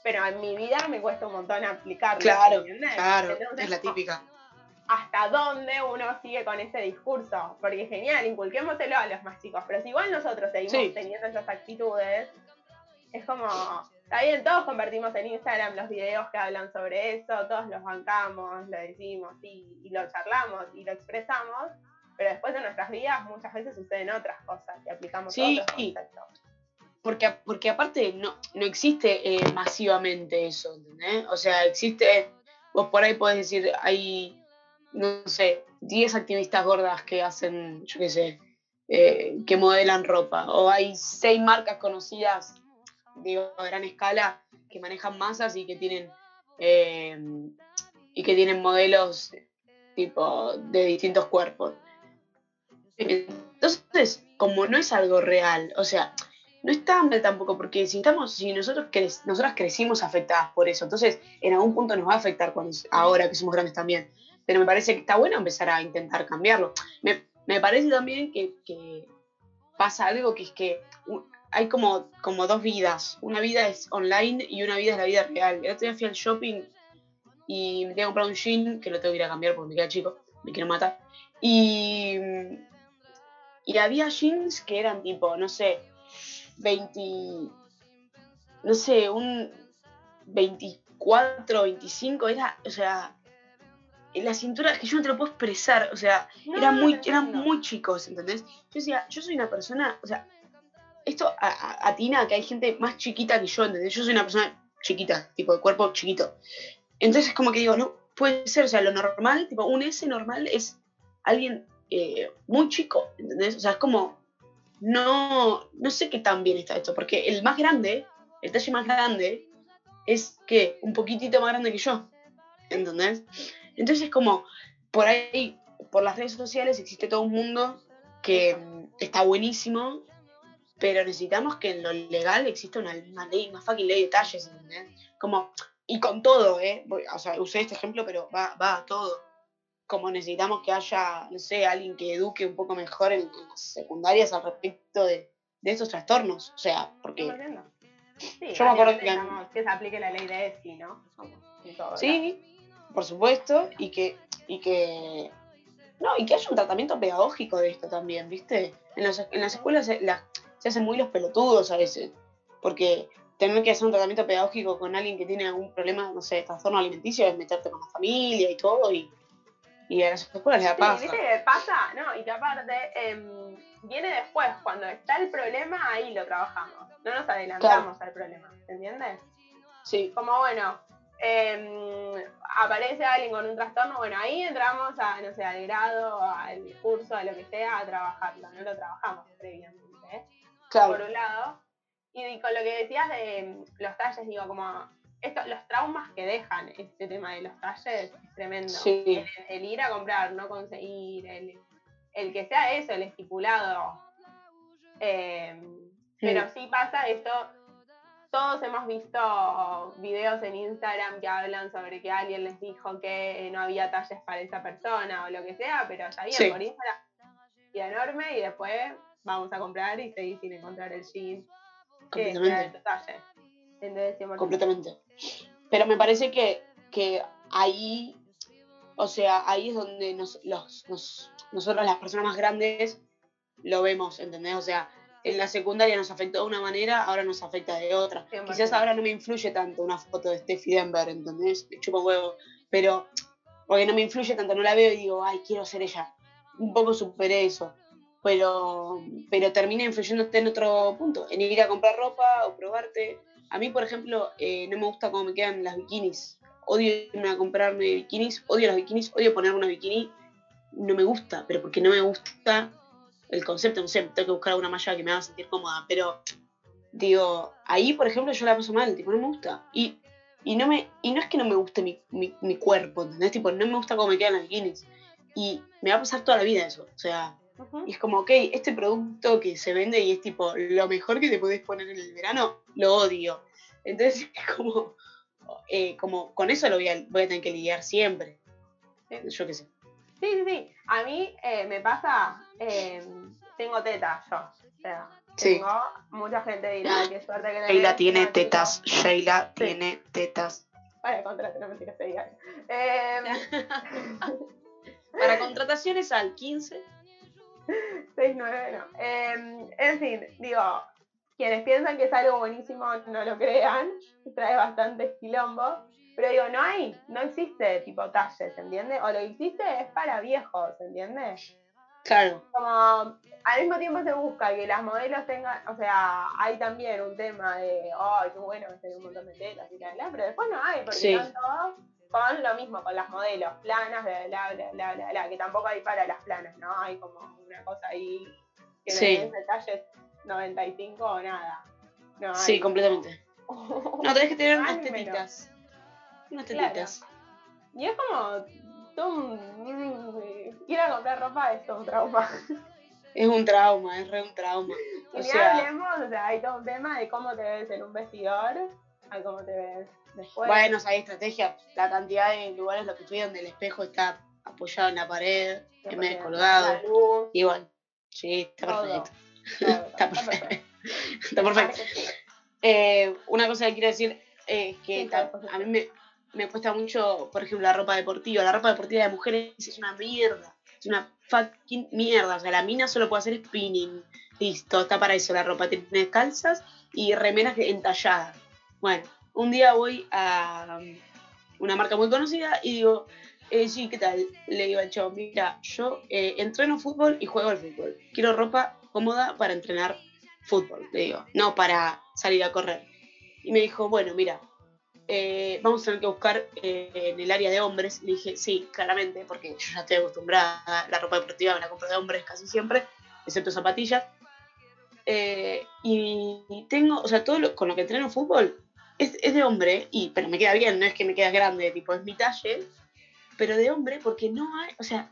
pero en mi vida me cuesta un montón aplicarlo. Claro, ¿entendés? claro, Entonces, es la típica. ¿Hasta dónde uno sigue con ese discurso? Porque es genial, inculquémoselo a los más chicos, pero si igual nosotros seguimos Sí. teniendo esas actitudes, es como, está bien, todos compartimos en Instagram los videos que hablan sobre eso, todos los bancamos, lo decimos y, y lo charlamos y lo expresamos, pero después de nuestras vidas muchas veces suceden otras cosas y aplicamos Sí. otros conceptos. Porque, porque aparte no, no existe eh, masivamente eso, ¿entendés? O sea, existe, vos por ahí podés decir, hay, no sé, 10 activistas gordas que hacen, yo qué sé, eh, que modelan ropa, o hay 6 marcas conocidas, digo, a gran escala, que manejan masas y que tienen, eh, y que tienen modelos tipo de distintos cuerpos. Entonces, como no es algo real, o sea, no está mal tampoco, porque si estamos, si nosotros cre- nosotras crecimos afectadas por eso, entonces en algún punto nos va a afectar cuando, ahora que somos grandes también. Pero me parece que está bueno empezar a intentar cambiarlo. Me, me parece también que, que pasa algo que es que u- hay como, como dos vidas. Una vida es online y una vida es la vida real. El otro día fui al shopping y me tenía que comprar un jean que lo tengo que ir a cambiar porque me queda chico, me quiero matar. Y, y había jeans que eran tipo, no sé, 20, no sé, un 24, 25, era, o sea, la cintura, que yo no te lo puedo expresar, o sea, No, eran, muy, eran muy chicos, ¿entendés? Yo decía, yo soy una persona, o sea, esto a- a- que hay gente más chiquita que yo, ¿entendés? Yo soy una persona chiquita, tipo de cuerpo chiquito. Entonces como que digo, no, puede ser, o sea, lo normal, tipo, un S normal es alguien eh, muy chico, ¿entendés? O sea, es como, no, no sé qué tan bien está esto, porque el más grande, el talle más grande, es que un poquitito más grande que yo, ¿entendés? Entonces como, por ahí, por las redes sociales existe todo un mundo que mm, está buenísimo, pero necesitamos que en lo legal exista una, ley, una fucking ley de talles, ¿entendés? Como, y con todo, ¿eh? O sea, usé este ejemplo, pero va, va a todo. Como necesitamos que haya, no sé, alguien que eduque un poco mejor en, en las secundarias al respecto de, de estos trastornos. O sea, porque 100%. Sí, Yo me acuerdo que- que se aplique la ley de ESI, ¿no? Todo, Sí, por supuesto, y que, y que no, y que haya un tratamiento pedagógico de esto también, ¿viste? En las, en las escuelas se, la- se hacen muy los pelotudos a veces, porque tener que hacer un tratamiento pedagógico con alguien que tiene algún problema, no sé, trastorno alimenticio, es meterte con la familia y todo, y, y a las escuelas Sí. ¿viste qué pasa? No, y que aparte em, viene después, cuando está el problema, ahí lo trabajamos. No nos adelantamos al problema, ¿entiendes? Sí, Como bueno, em, aparece alguien con un trastorno, bueno, ahí entramos a, no sé, al grado, al curso, a lo que sea, a trabajarlo. No lo trabajamos previamente, ¿eh? claro, por un lado. Y con lo que decías de mm, los talles, digo, como esto, los traumas que dejan este tema de los talles es tremendo. Sí. El, el ir a comprar, no conseguir, el, el que sea eso, el estipulado. Eh, Pero sí pasa esto. Todos hemos visto videos en Instagram que hablan sobre que alguien les dijo que no había talles para esa persona o lo que sea, pero está bien, Sí. por Instagram y enorme y después vamos a comprar y seguir sin encontrar el jean que completamente. tu talle. Entonces, 100%. completamente. Pero me parece que, que ahí, o sea, ahí es donde nos, los, nos- nosotros las personas más grandes lo vemos, ¿entendés? O sea, en la secundaria nos afectó de una manera, ahora nos afecta de otra. 100%. Quizás ahora no me influye tanto una foto de Steffi Denver, ¿entendés? Me chupa huevo, pero porque no me influye tanto, no la veo y digo, ay, quiero ser ella. Un poco superé eso. Pero, pero termina influyéndote en otro punto, en ir a comprar ropa o probarte. A mí, por ejemplo, eh, no me gusta cómo me quedan las bikinis. Odio irme a comprarme bikinis, odio las bikinis, odio ponerme una bikini. No me gusta, pero porque no me gusta el concepto, no sé, tengo que buscar alguna malla que me haga sentir cómoda. Pero, digo, ahí, por ejemplo, yo la paso mal, tipo, no me gusta. Y, y, no, me, y no es que no me guste mi, mi, mi cuerpo, ¿entendés? Tipo, no me gusta cómo me quedan las bikinis. Y me va a pasar toda la vida eso. O sea, Y es como, ok, este producto que se vende y es tipo lo mejor que te puedes poner en el verano, lo odio. Entonces (laughs) es como, eh, como con eso lo voy a, voy a tener que lidiar siempre. Sí. Yo qué sé. Sí, sí, sí. A mí eh, me pasa, eh, tengo tetas yo. O sea, Sí. tengo, mucha gente dirá, qué suerte que Sheila tiene tetas, Sheila Sí. tiene tetas. No mentira, se diga. Para contrataciones al 15. 6-9, no. Eh, en fin, digo, quienes piensan que es algo buenísimo no lo crean, trae bastante quilombo. Pero digo, no hay, no existe tipo talles, ¿entiendes? O lo que existe es para viejos, ¿entiendes? Claro, como al mismo tiempo se busca que las modelos tengan, o sea, hay también un tema de, ay, qué bueno que tener un montón de tetas y bla, pero después no hay, porque Sí. todos con lo mismo, con las modelos planas, bla, bla, bla, bla, bla, bla, que tampoco hay para las planas, ¿no? Hay como una cosa ahí que no Sí. es detalles 95 o nada. No hay. sí, completamente. (laughs) No, tenés que tener unas tetitas. Unas Claro. tetitas. Y es como, tú, mm, ir a comprar ropa es todo un trauma. (laughs) Es un trauma, es re un trauma. Y O ni sea, hablemos, o sea, hay todo un tema de cómo te ves en un vestidor a cómo te ves después. bueno, o sea, hay estrategia. La cantidad de lugares en los que fui donde el espejo está apoyado en la pared, que que me he porque colgado. Luz, Igual. Sí, está perfecto. todo, (laughs) Está perfecto. (laughs) Está perfecto. Eh, una cosa que quiero decir es que Sí, ta- claro, a mí me, me cuesta mucho, por ejemplo, la ropa deportiva. La ropa deportiva de mujeres es una mierda. Es una fucking mierda. O sea, la mina solo puede hacer spinning. Listo, está para eso la ropa. Tiene calzas y remeras entalladas. Bueno, un día voy a um, una marca muy conocida y digo, eh, sí, ¿qué tal? Le digo al chavo, mira, yo eh, entreno fútbol y juego al fútbol. Quiero ropa cómoda para entrenar fútbol, le digo, no para salir a correr. Y me dijo, bueno, mira, eh, vamos a tener que buscar eh, en el área de hombres. Le dije, sí, claramente, porque yo ya estoy acostumbrada, la ropa deportiva me la compro de hombres casi siempre, excepto zapatillas. Y tengo, o sea, todo lo, con lo que entreno fútbol es, es de hombre, y, pero me queda bien, no es que me queda grande, tipo, es mi talle, pero de hombre porque no hay, o sea,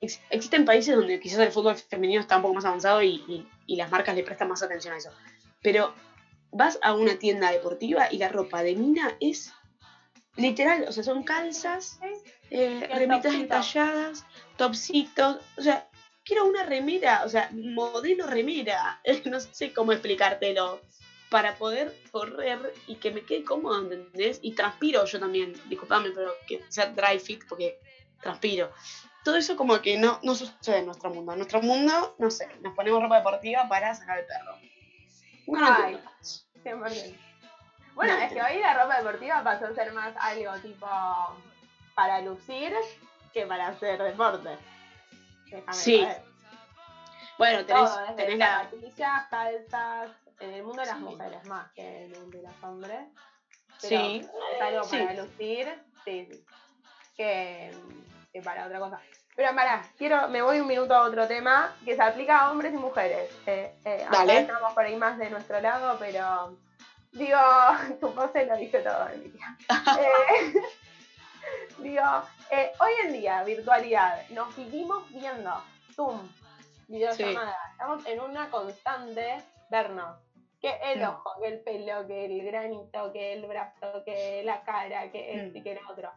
ex- existen países donde quizás el fútbol femenino está un poco más avanzado y, y- y las marcas le prestan más atención a eso. Pero vas a una tienda deportiva y la ropa de mina es literal, o sea, son calzas, eh, remitas topsito. entalladas, topsitos, o sea, quiero una remera, o sea, modelo remera, (laughs) no sé cómo explicártelo, para poder correr y que me quede cómodo, ¿entendés? Y transpiro yo también, disculpame, pero que sea dry fit porque transpiro. Todo eso como que no, no sucede en nuestro mundo. En nuestro mundo, no sé, nos ponemos ropa deportiva para sacar el perro. No Ay. 100%. Bueno, No, es que hoy la ropa deportiva pasó a ser más algo tipo para lucir que para hacer deporte. Déjame Sí, saber. Bueno, tenés, Todo, tenés la... zapatillas, calzas, en el mundo de las Sí. mujeres más que en el de los hombres. Pero Sí, es algo Sí. para lucir, sí, sí. Que, que para otra cosa. Pero pará, quiero, me voy un minuto a otro tema que se aplica a hombres y mujeres. Eh, eh, Dale. estamos por ahí más de nuestro lado, pero digo, (laughs) tu pose lo dice todo, Emilia. (laughs) Eh, (laughs) digo, eh, hoy en día, virtualidad, nos vivimos viendo Zoom, videollamada. Estamos en una constante vernos. Que el Mm. ojo, que el pelo, que el granito, que el brazo, que la cara, que este Mm. y que el otro.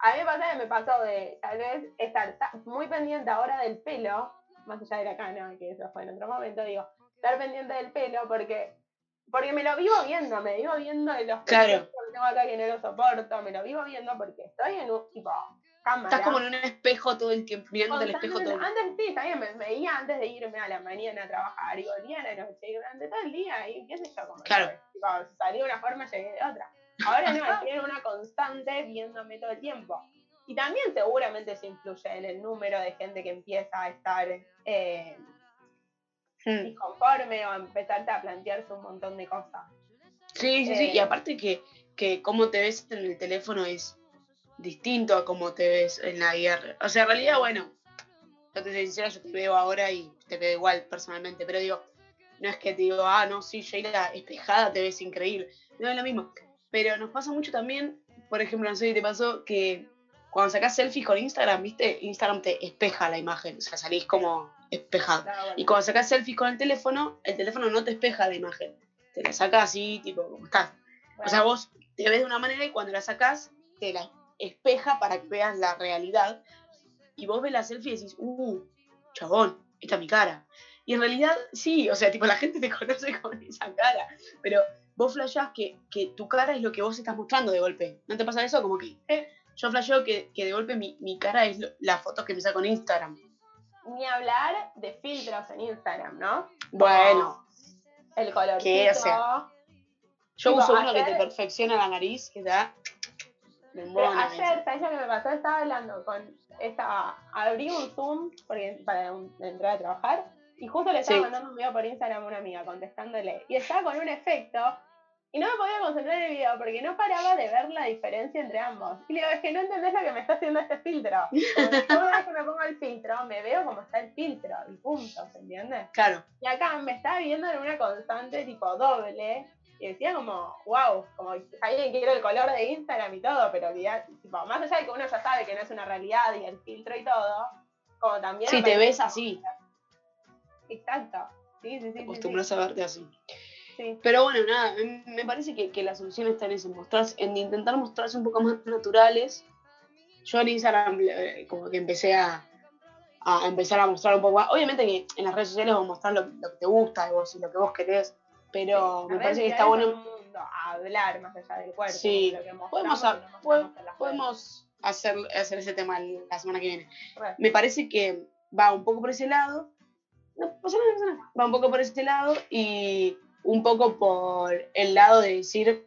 A mí me pasa que me pasó de tal vez estar ta- muy pendiente ahora del pelo, más allá de la cana, que eso fue en otro momento, digo, estar pendiente del pelo porque porque me lo vivo viendo, me vivo viendo de los Claro. que tengo acá que no lo soporto, me lo vivo viendo porque estoy en un tipo cámara. Estás como en un espejo todo el tiempo, mirando el espejo todo el tiempo. Antes sí, también me veía antes de irme a la mañana a trabajar y volvía a la noche y durante todo el día y qué sé yo, como Claro. tipo, salí de una forma llegué de otra. Ahora no, estoy en una constante viéndome todo el tiempo. Y también seguramente eso influye en el número de gente que empieza a estar eh, Mm. disconforme o a empezarte a plantearse un montón de cosas. Sí, sí, sí. Eh, Y aparte que, que cómo te ves en el teléfono es distinto a cómo te ves en la guerra. O sea, en realidad, bueno, yo te soy sincera, yo te veo ahora y te veo igual personalmente, pero digo, no es que te digo, ah, no, sí, Sheila, espejada te ves increíble. No es lo mismo. Pero nos pasa mucho también, por ejemplo, no sé si te pasó que cuando sacás selfies con Instagram, ¿viste? Instagram te espeja la imagen, o sea, salís como espejado. Claro, bueno. Y cuando sacas selfies con el teléfono, el teléfono no te espeja la imagen. Te la saca así, tipo, como estás. O sea, vos te ves de una manera y cuando la sacás, te la espeja para que veas la realidad. Y vos ves la selfie y decís, uh, chabón, esta es mi cara. Y en realidad, sí, o sea, tipo, la gente te (laughs) conoce con esa cara. Pero vos flashás que, que tu cara es lo que vos estás mostrando de golpe. ¿No te pasa eso? Como que, eh, yo flasheo que, que de golpe mi, mi cara es lo- las fotos que me saco en Instagram. Ni hablar de filtros en Instagram, ¿no? Bueno, El. Que, o sea, yo Tipo, uso uno que te perfecciona la nariz, que da... ayer, ¿sabes lo que me pasó? Estaba hablando con. Estaba, abrí un Zoom porque, para un- entrar a trabajar y justo le estaba Sí. mandando un video por Instagram a una amiga contestándole. Y estaba con un efecto y no me podía concentrar en el video porque no paraba de ver la diferencia entre ambos. Y le digo, es que no entendés lo que me está haciendo este filtro. (laughs) Cada vez que me pongo el filtro, me veo como está el filtro y punto, ¿se entiende? Claro, Y acá me estaba viendo en una constante tipo doble. Y decía como, wow, como alguien quiere el color de Instagram y todo, pero tipo, más allá de que uno ya sabe que no es una realidad y el filtro y todo, como también... si te ves así. Exacto. Sí, sí, sí. Te sí, acostumbras a verte así. sí. Pero bueno, nada, me- me parece que, que la solución está en eso, mostrarse- en intentar mostrarse un poco más naturales. Yo en Instagram eh, como que empecé a, a empezar a mostrar un poco más. Obviamente que en las redes sociales vos mostrar lo, lo que te gusta vos, y lo que vos querés, pero me parece que está bueno. mundo hablar más allá del cuerpo. Sí. lo que mostramos Podemos, a- no pod- podemos hacer, hacer ese tema la semana que viene. Re. Me parece que va un poco por ese lado. No pasa nada, no pasa nada. Va un poco por ese lado y un poco por el lado de decir,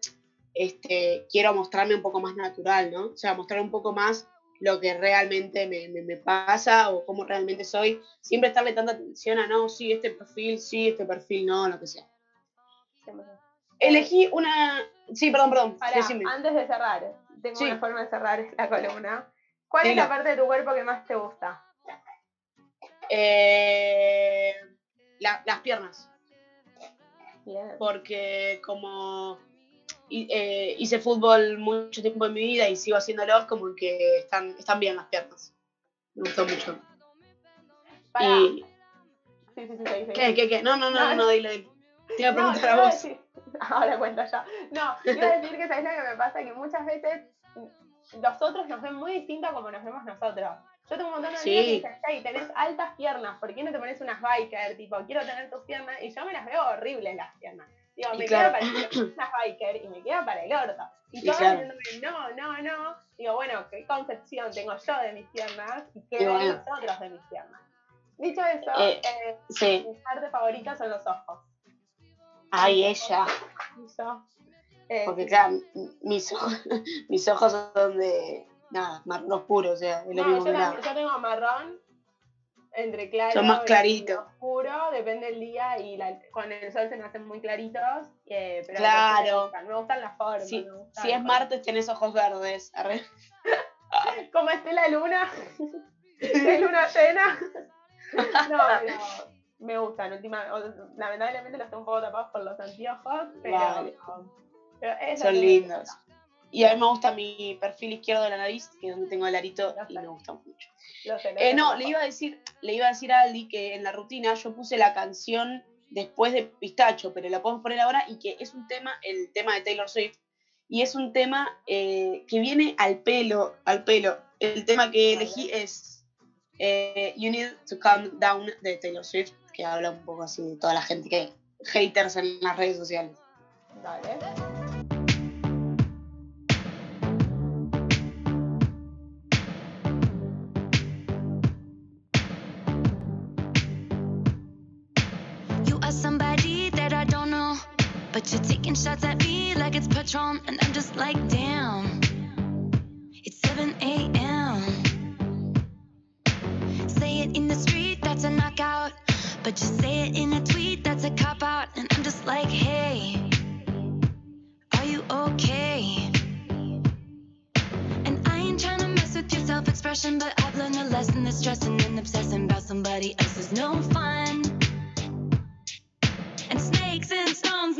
este, quiero mostrarme un poco más natural, ¿no? O sea, mostrar un poco más lo que realmente me, me- me pasa o cómo realmente soy. Siempre estarle tanta atención a, no, sí, este perfil, sí, este perfil, no, lo que sea. Elegí una... Sí, perdón, perdón. Pará, antes de cerrar, tengo Sí. una forma de cerrar la columna. ¿Cuál es la parte de tu cuerpo que más te gusta? Eh, la- las piernas. Bien. porque como eh, hice fútbol mucho tiempo en mi vida y sigo haciéndolo, como que están, están bien las piernas. Me gustó mucho. Pará. Y, Sí, sí. ¿Qué, qué, qué? No, no, no, no, No. Te iba a No, preguntar te a vos. decir- (laughs) Ahora cuento yo. No, iba a decir que sabes lo que me pasa, que muchas veces los otros nos ven muy distintos a como nos vemos nosotros. Yo tengo un montón de Sí. amigos que dicen, hey, tenés altas piernas, ¿por qué no te pones unas biker? Tipo, quiero tener tus piernas, y yo me las veo horribles las piernas. Digo, Y me claro. queda para unas biker y me queda para el orto. Y Y todos claro. no, no, no. Digo, bueno, ¿qué concepción tengo yo de mis piernas y qué ven bueno. los otros de mis piernas? Dicho eso, Eh, eh, Sí. mi parte favorita son los ojos. Ay, ella. Y eh, Porque claro, mis ojos, (laughs) mis ojos son de nada, marrón oscuro, o sea, es lo no, mismo yo, que nada. yo tengo marrón entre claro Son más y claritos. oscuro, depende del día y la- con el sol se me hacen muy claritos, eh, pero Claro. me gustan, me gustan las formas. Si, gustan si es martes tenés ojos verdes. arre. (laughs) Como esté la luna, (laughs) es luna llena. No, pero me gustan, última, lamentablemente los tengo un poco tapados por los anteojos, pero, Vale. pero Son lindos. Y a mí me gusta mi perfil izquierdo de la nariz, que es donde tengo el arito, y me gusta mucho. Sé, Eh, no, le iba a decir, le iba a decir a Aldi que en la rutina yo puse la canción después de Pistacho, pero la podemos poner ahora y que es un tema, el tema de Taylor Swift, y es un tema eh, que viene al pelo, al pelo. El tema que elegí es eh, You Need to Calm Down de Taylor Swift, que habla un poco así de toda la gente que haters en las redes sociales. Dale. You are somebody that I don't know, but you're taking shots at me like it's Patron, and I'm just like, damn. But you say it in a tweet, that's a cop out. And I'm just like, hey, are you okay? And I ain't trying to mess with your self expression, but I've learned a lesson that stressing and obsessing about somebody else is no fun. And snakes and stones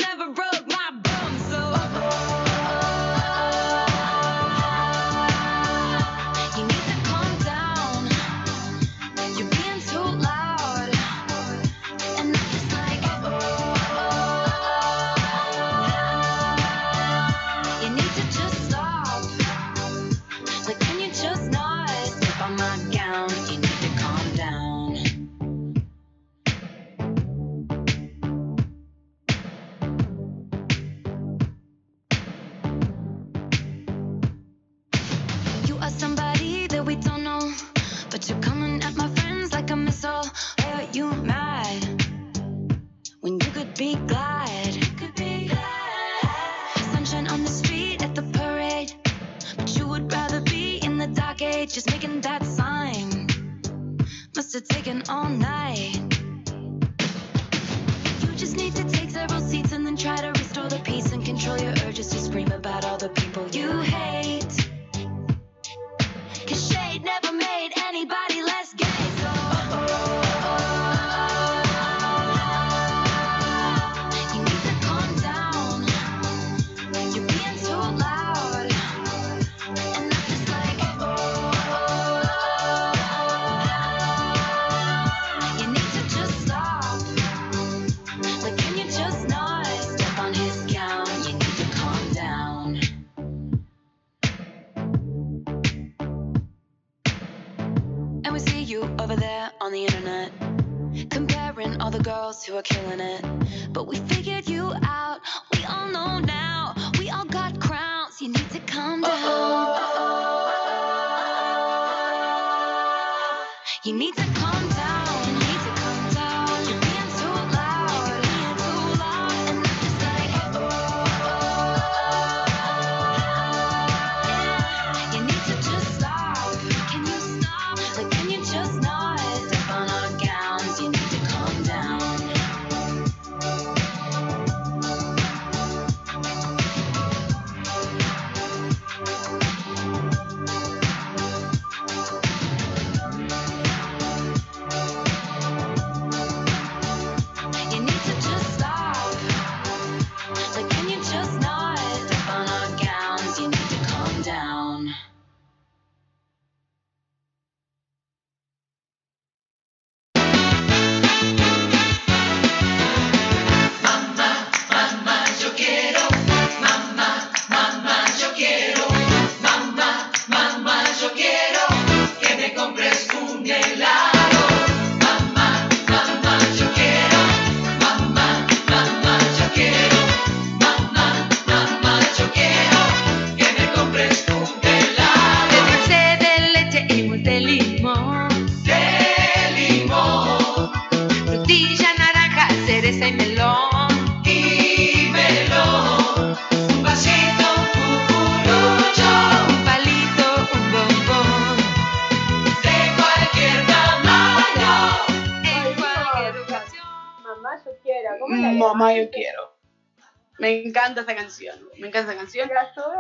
Me encanta esta canción. Me encanta esta canción.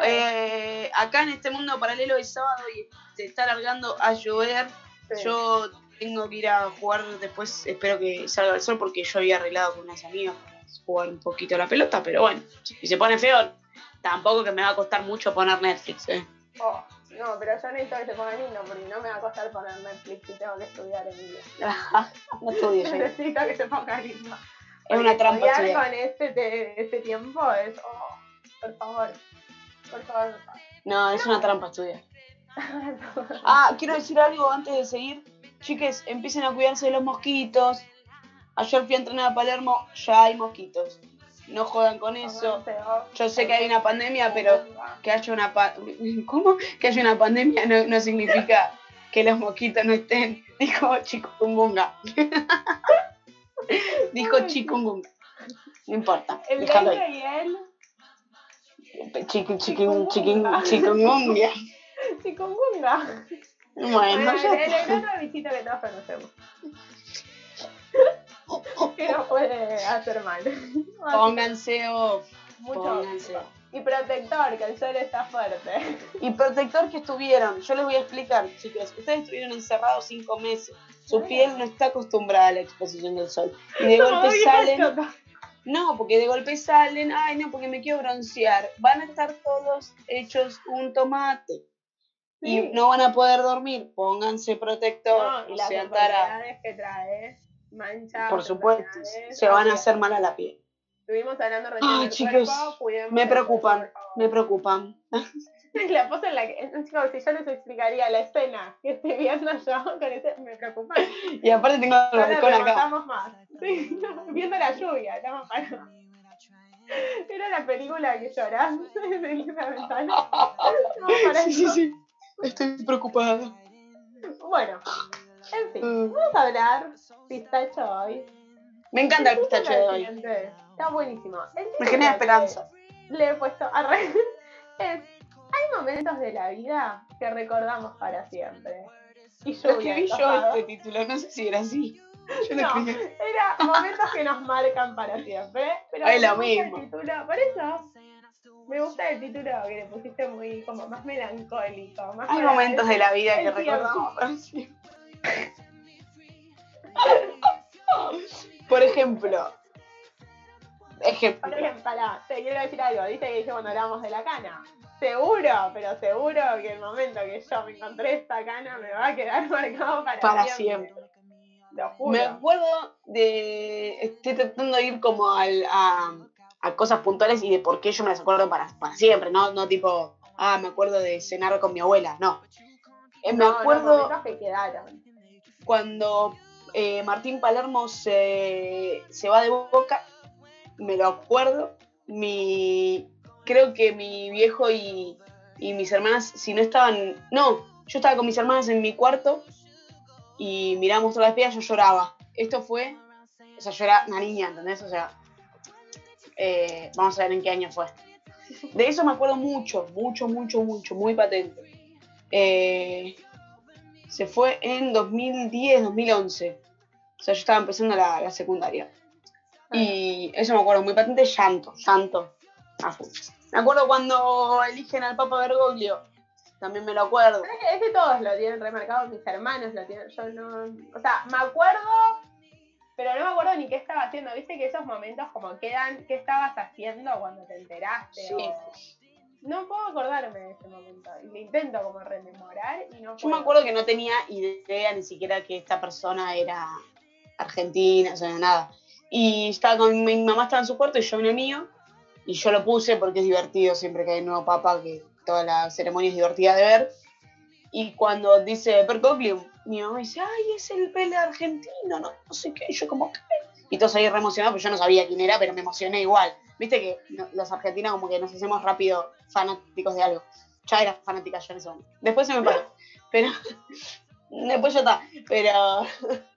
Eh, acá en este mundo paralelo es sábado y se está alargando a llover. Sí. Yo tengo que ir a jugar después, espero que salga el sol porque yo había arreglado con unas amigas para jugar un poquito la pelota, pero bueno, si se pone feo, tampoco que me va a costar mucho poner Netflix, ¿eh? Oh, no, pero yo necesito que se ponga lindo porque no me va a costar poner Netflix y tengo que estudiar en vida. (laughs) no estudies. (laughs) Necesito que se ponga lindo. Es una trampa Estudiar con este, te- este tiempo es. Oh, por favor. Por favor. No, es una trampa estudiar. (laughs) Ah, quiero decir algo antes de seguir. Chiques, empiecen a cuidarse de los mosquitos. Ayer fui a entrenar a Palermo, ya hay mosquitos. No jodan con eso. Yo sé que hay una pandemia, pero que haya una pa- ¿Cómo? Que haya una pandemia no, no significa que los mosquitos no estén. Dijo chikungunga. (laughs) (laughs) Dijo chikungunga. No importa. El Déjalo ahí. Chiqui, chiqui, chikungunya. chikungunya. Bueno, ya el, el otro bichito que todos conocemos. que nos puede hacer mal. (laughs) Pónganse off. Mucho pónganse ojo. Y protector, que el sol está fuerte. (laughs) Y protector que estuvieron, yo les voy a explicar, chicos, ustedes estuvieron encerrados cinco meses, su piel no está acostumbrada a la exposición del sol. Y de (laughs) golpe salen, no, porque de golpe salen, ay no, porque me quiero broncear, van a estar todos hechos un tomate. Y no van a poder dormir, pónganse protector, No, y las enfermedades que trae, manchas. Por supuesto, se van a hacer mal a la piel. Estuvimos hablando recién Ay, del chicos, cuerpo, Me preocupan, me (laughs) preocupan. La pose en la que, chicos, si yo les explicaría la escena que estoy viendo yo, con ese, me preocupa. Y aparte tengo el balcón acá. remontamos más. Sí, (laughs) viendo la lluvia, estamos parados. (laughs) Era la película que llorás desde la ventana. Estamos Sí, sí, sí. Estoy preocupada. Bueno, en fin, Mm. vamos a hablar pistacho hoy. Me encanta el pistacho de hoy. siguiente. Está buenísimo. El Me genera esperanza. Le he puesto a re- (laughs) es hay momentos de la vida que recordamos para siempre. Y Lo lluvia escribí yo este título, no sé si era así. Yo No, era momentos que nos marcan para siempre. Pero Es lo mismo. El título, por eso me gusta el título que le pusiste muy como más melancólico. Más Hay momentos de la vida que recordamos para siempre. (laughs) Por ejemplo, ejemplo, ejemplo, pará, te quiero decir algo. Dice que dije cuando hablamos de la cana. Seguro, pero seguro que el momento que yo me encontré esta cana me va a quedar (laughs) marcado para, Para siempre. Lo juro. me acuerdo de. Estoy tratando de ir como al, a, a cosas puntuales y de por qué yo me las acuerdo para, para siempre, ¿no? No tipo, ah, me acuerdo de cenar con mi abuela, no. Eh, me No, acuerdo. que quedaron. cuando eh, Martín Palermo se, se va de boca, me lo acuerdo. Mi, creo que mi viejo y, y mis hermanas, si no estaban. No, yo estaba con mis hermanas en mi cuarto y miramos todas las piedras, yo lloraba. Esto fue. O sea, yo era una niña, ¿entendés? O sea. eh, vamos a ver en qué año fue. De eso me acuerdo mucho, mucho, mucho, mucho, muy patente. Eh, se fue en 2010, 2011. O sea, yo estaba empezando la, la secundaria. Y eso me acuerdo muy patente, llanto, llanto. a full. Me acuerdo cuando eligen al Papa Bergoglio. También me lo acuerdo. Es que, es que todos lo tienen remarcado, mis hermanos lo tienen, yo no... O sea, me acuerdo, pero no me acuerdo ni qué estaba haciendo. Viste que esos momentos como quedan, ¿qué estabas haciendo cuando te enteraste? Sí. O- No puedo acordarme de ese momento. Lo intento como rememorar y no Yo me puedo. acuerdo que no tenía idea ni siquiera que esta persona era argentina, o sea, nada. Y estaba con mi mamá estaba en su cuarto y yo en el mío. Y yo lo puse porque es divertido siempre que hay un nuevo papa, que toda la ceremonia es divertida de ver. Y cuando dice Bergoglio, mi mamá dice, ay, es el pele argentino, no, no sé qué. Y yo como, ¿qué? Y todos ahí re emocionados, pero yo no sabía quién era, pero me emocioné igual. Viste que los argentinos como que nos hacemos rápido fanáticos de algo. Ya era fanática yo en ese momento. Después se me pasó. Pero (laughs) después ya está. Pero, (laughs)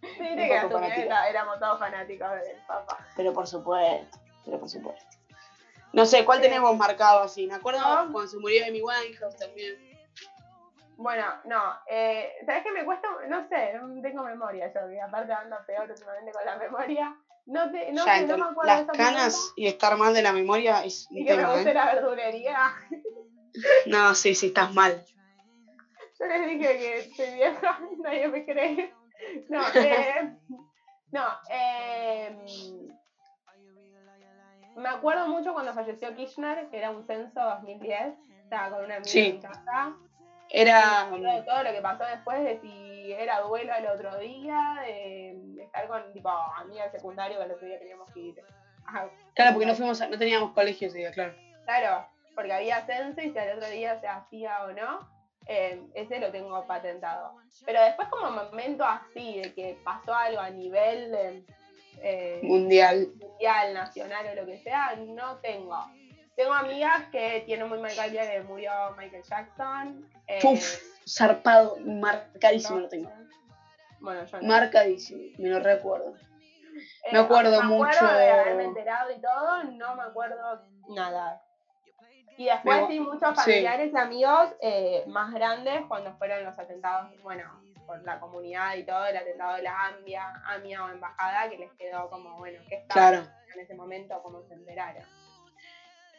Sí, un viste que a poco su vez fanática. era- éramos todos fanáticos del Papa. pero por supuesto, pero por supuesto. No sé, ¿cuál tenemos marcado así? Me acuerdo No. cuando se murió Amy Winehouse también. Bueno, no, eh, ¿sabes qué me cuesta? No sé, no tengo memoria yo, que aparte ando peor últimamente con la memoria. No, te, no, ya, sé, no entonces, me acuerdo de las ese canas y estar mal de la memoria es Y que me tema, guste ¿eh? la verdulería. No, sí, sí, estás mal. Yo les dije que estoy vieja, (laughs) nadie me cree. (laughs) No, eh, no, eh, me acuerdo mucho cuando falleció Kirchner, que era un censo 2010, estaba con una amiga Sí. en casa. Era. todo, todo lo que pasó después de si era duelo al otro día, de, de estar con tipo amiga del secundario que el otro día teníamos que ir. Claro, porque no fuimos, a- no teníamos colegio ese día, claro. Claro, porque había censo y si al otro día se hacía o no, eh, ese lo tengo patentado. Pero después como momento así, de que pasó algo a nivel eh, eh, Mundial. mundial, nacional o lo que sea, no tengo. Tengo amigas que tienen muy marcado el día que murió Michael Jackson. eh, Uf, zarpado, marcadísimo lo tengo. Bueno, yo no. Marcadísimo, me lo recuerdo. Eh, me acuerdo me acuerdo mucho- de haberme enterado y todo, no me acuerdo nada. Y después sí, muchos sí. familiares y amigos eh, más grandes cuando fueron los atentados, bueno, por la comunidad y todo, el atentado de la AMIA, AMIA o embajada, que les quedó como, bueno, ¿qué estaba Claro. en ese momento? como se enteraron?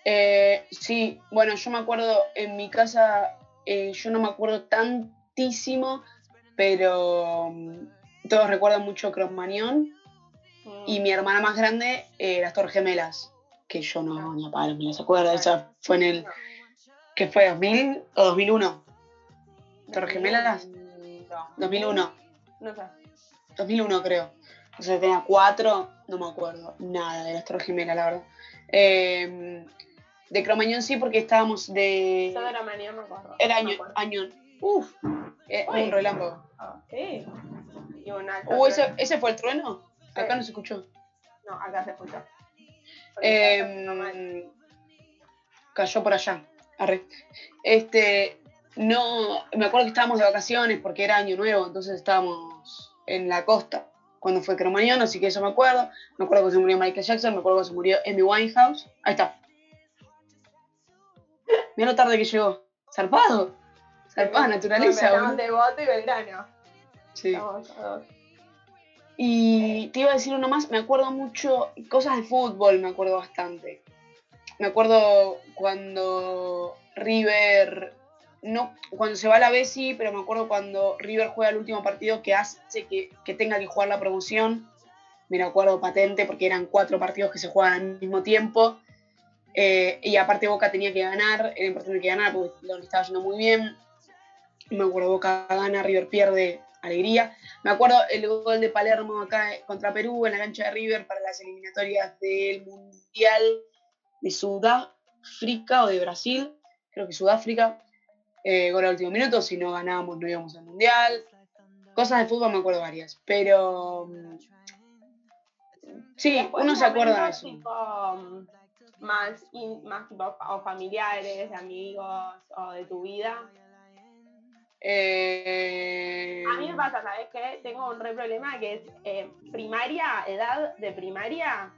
Eh, sí, bueno, yo me acuerdo en mi casa, eh, yo no me acuerdo tantísimo, pero mm, todos recuerdan mucho Cromañón Mm, y mi hermana más grande, eh, las Torres Gemelas, que yo no, ni a palo me las acuerdo, esa fue en el. ¿qué fue? ¿2000 o 2001? ¿Torres Gemelas? No. 2001, No sé. 2001 creo. O sea, tenía cuatro, no me acuerdo nada de las Torres Gemelas, la verdad. Eh, de Cromañón sí, porque estábamos de... Yo de la manía me acuerdo. El me año, año. Uf, eh, un relámpago. Sí. Y un alto Uh, ¿ese. ¿ese fue el trueno? Acá no se escuchó. No, acá se escuchó. Eh, cayó por allá. Arre. Este, no, me acuerdo que estábamos de vacaciones porque era año nuevo, entonces estábamos en la costa cuando fue Cromañón, así que eso me acuerdo. Me acuerdo que se murió Michael Jackson, me acuerdo que se murió Amy Winehouse. Ahí está. Mira lo tarde que llegó. Zarpado. Zarpado, naturaleza, de voto y Belgrano. Sí. Estamos. Y te iba a decir uno más, me acuerdo mucho, cosas de fútbol me acuerdo bastante. Me acuerdo cuando River, no, cuando se va a la B sí, pero me acuerdo cuando River juega el último partido que hace que, que tenga que jugar la promoción. Me lo acuerdo patente porque eran cuatro partidos que se juegan al mismo tiempo. Eh, y aparte Boca tenía que ganar, era importante que ganara porque lo estaba yendo muy bien. Me acuerdo Boca gana, River pierde, alegría. Me acuerdo el gol de Palermo acá contra Perú en la cancha de River para las eliminatorias del Mundial de Sudáfrica o de Brasil, creo que Sudáfrica. Eh, gol al último minuto, si no ganábamos no íbamos al Mundial. Cosas de fútbol me acuerdo varias, pero... mm, Sí, Después uno se acuerda de eso. Tipo, mm, más, más tipo o familiares, de amigos o de tu vida. Eh, A mí me pasa, ¿sabes qué? Tengo un re problema que es eh, primaria, edad de primaria,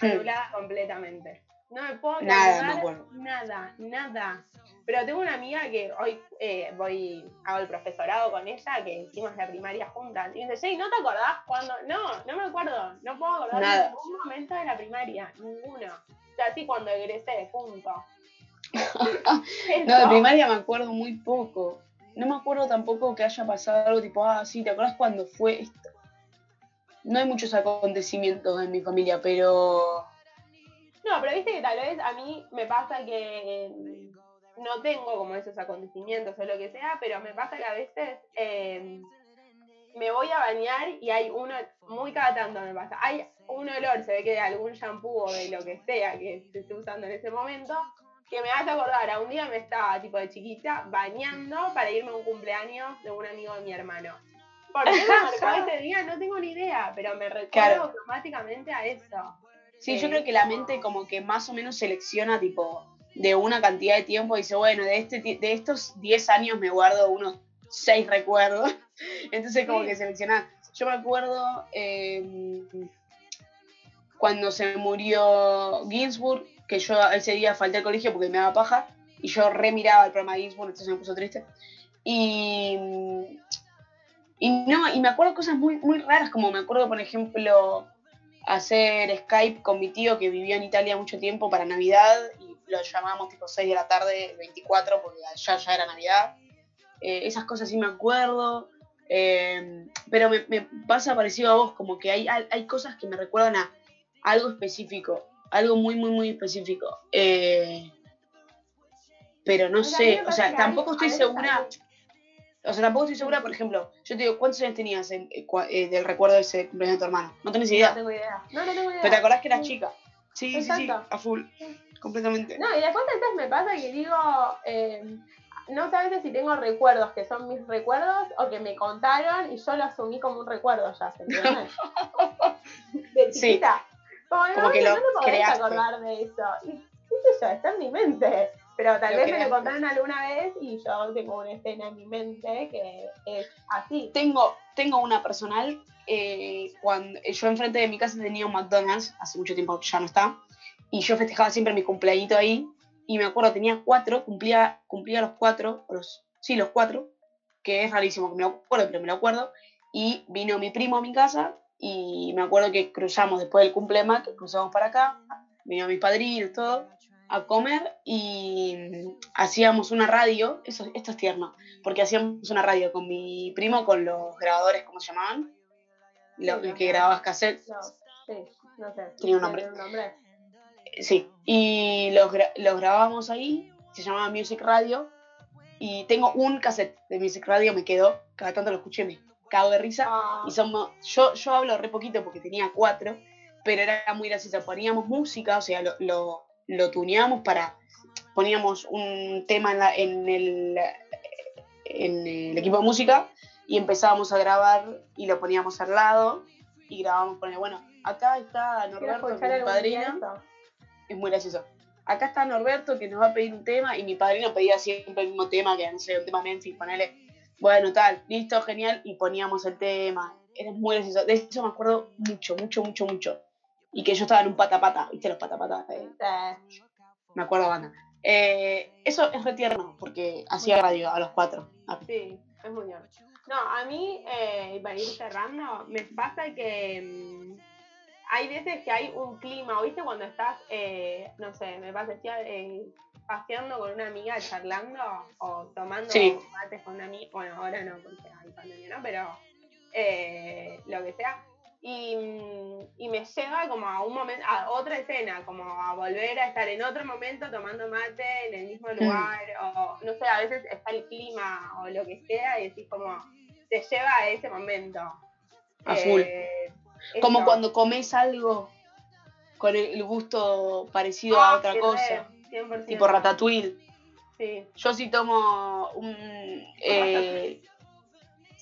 hmm, anulada completamente. No me puedo Nada, me nada, nada. Pero tengo una amiga que hoy eh, voy, hago el profesorado con ella, que hicimos la primaria juntas. Y me dice, Jay, ¿no te acordás cuando? No, no me acuerdo. No puedo acordar Nada. de ningún momento de la primaria, ninguno. O sea, sí, cuando egresé, punto. (laughs) No, de primaria me acuerdo muy poco. No me acuerdo tampoco que haya pasado algo tipo, ah, sí, ¿te acuerdas cuando fue esto? No hay muchos acontecimientos en mi familia, pero No, pero viste que tal vez a mí me pasa que no tengo como esos acontecimientos o lo que sea, pero me pasa que a veces eh, me voy a bañar y hay uno, muy cada tanto me pasa, hay un olor, se ve que de algún shampoo o de lo que sea que se esté usando en ese momento, que me hace acordar, a un día me estaba tipo de chiquita bañando para irme a un cumpleaños de un amigo de mi hermano. ¿Por qué me (laughs) marcó ese día? No tengo ni idea, pero me recuerdo Claro. automáticamente a eso. sí, yo Sí. creo que la mente como que más o menos selecciona tipo de una cantidad de tiempo y dice, bueno, de, este, de estos 10 años me guardo unos 6 recuerdos. (laughs) Entonces como Sí. que selecciona. Yo me acuerdo eh, cuando se murió Ginsburg, que yo ese día falté al colegio porque me daba paja, y yo remiraba el programa de Ginsburg, entonces me puso triste. Y, y no, y me acuerdo cosas muy, muy raras, como me acuerdo, por ejemplo, hacer Skype con mi tío que vivió en Italia mucho tiempo para Navidad, y lo llamamos tipo 6 de la tarde, 24, porque allá ya era Navidad. Eh, esas cosas sí me acuerdo. eh, pero me, me pasa parecido a vos, como que hay, hay hay cosas que me recuerdan a algo específico, algo muy, muy, muy específico. Eh, pero no O sea, sé, o sea, tampoco estoy segura, o sea, tampoco estoy segura, por ejemplo, yo te digo, ¿cuántos años tenías en- eh, eh, del recuerdo de ese cumpleaños de tu hermano? No tenés No idea. tengo idea. No, no tengo idea. Pero te acordás que eras Sí. chica. Sí, sí, sí, a full, completamente. No, y después a veces me pasa que digo, eh, no veces si tengo recuerdos que son mis recuerdos o que me contaron y yo lo asumí como un recuerdo ya, ¿se entiende? (laughs) De Sí. Como, Como no, que no lo te podés creaste. acordar de eso. Y qué sé yo, está en mi mente. Pero tal Lo vez me creaste. lo contaron alguna vez y yo tengo una escena en mi mente que es así. Tengo, tengo una personal, eh, cuando yo enfrente de mi casa tenía un McDonald's, hace mucho tiempo ya no está, y yo festejaba siempre mi cumpleañito ahí, y me acuerdo, tenía cuatro, cumplía, cumplía los cuatro, los, sí, los cuatro, que es rarísimo que me lo acuerdo, pero me lo acuerdo, y vino mi primo a mi casa, y me acuerdo que cruzamos después del cumpleaños, que cruzamos para acá, vino mis padrinos, todo, a comer, y mm, hacíamos una radio, eso, esto es tierno, porque hacíamos una radio con mi primo, con los grabadores, ¿cómo se llamaban? Lo, el que grababas cassette, No, sí, no sé. Tenía un nombre. Sí, y los, gra- los grabábamos ahí, se llamaba Music Radio, y tengo un cassette de Music Radio, me quedó, cada tanto lo escuché, me cago de risa, Ah, y somos, yo, yo hablo re poquito porque tenía cuatro, pero era muy gracioso, poníamos música, o sea, lo, lo, lo tuneábamos para, poníamos un tema en, la- en el, en el equipo de música y empezábamos a grabar y lo poníamos al lado y grabábamos, ponía, bueno, acá está Norberto, que es mi padrino, es muy gracioso. Acá está Norberto que nos va a pedir un tema y mi padrino pedía siempre el mismo tema, que no sé, un tema Memphis, ponele, bueno, tal, listo, genial, y poníamos el tema. Era muy gracioso. De eso me acuerdo mucho, mucho, mucho, mucho. Y que yo estaba en un patapata, ¿viste los patapatas? Eh, me acuerdo, banda. Eh, eso es re tierno, porque hacía radio a los cuatro. Ah, Sí, es muy bien. No, a mí, eh, para ir cerrando, me pasa que mm, hay veces que hay un clima, ¿o ¿viste? Cuando estás, eh, no sé, me pasa, estoy eh, paseando con una amiga, charlando o tomando Sí. mates con una amiga, bueno, ahora no, porque hay pandemia, ¿no? Pero eh, lo que sea. Y, mm, y me lleva como a un momento, a otra escena, como a volver a estar en otro momento tomando mate en el mismo lugar, o no sé, a veces está el clima o lo que sea, y decís como, te lleva a ese momento. A. Eh, Como cuando comes algo con el gusto parecido a Ah, otra cosa. 100%. Tipo ratatouille. Sí. Yo sí tomo un... eh,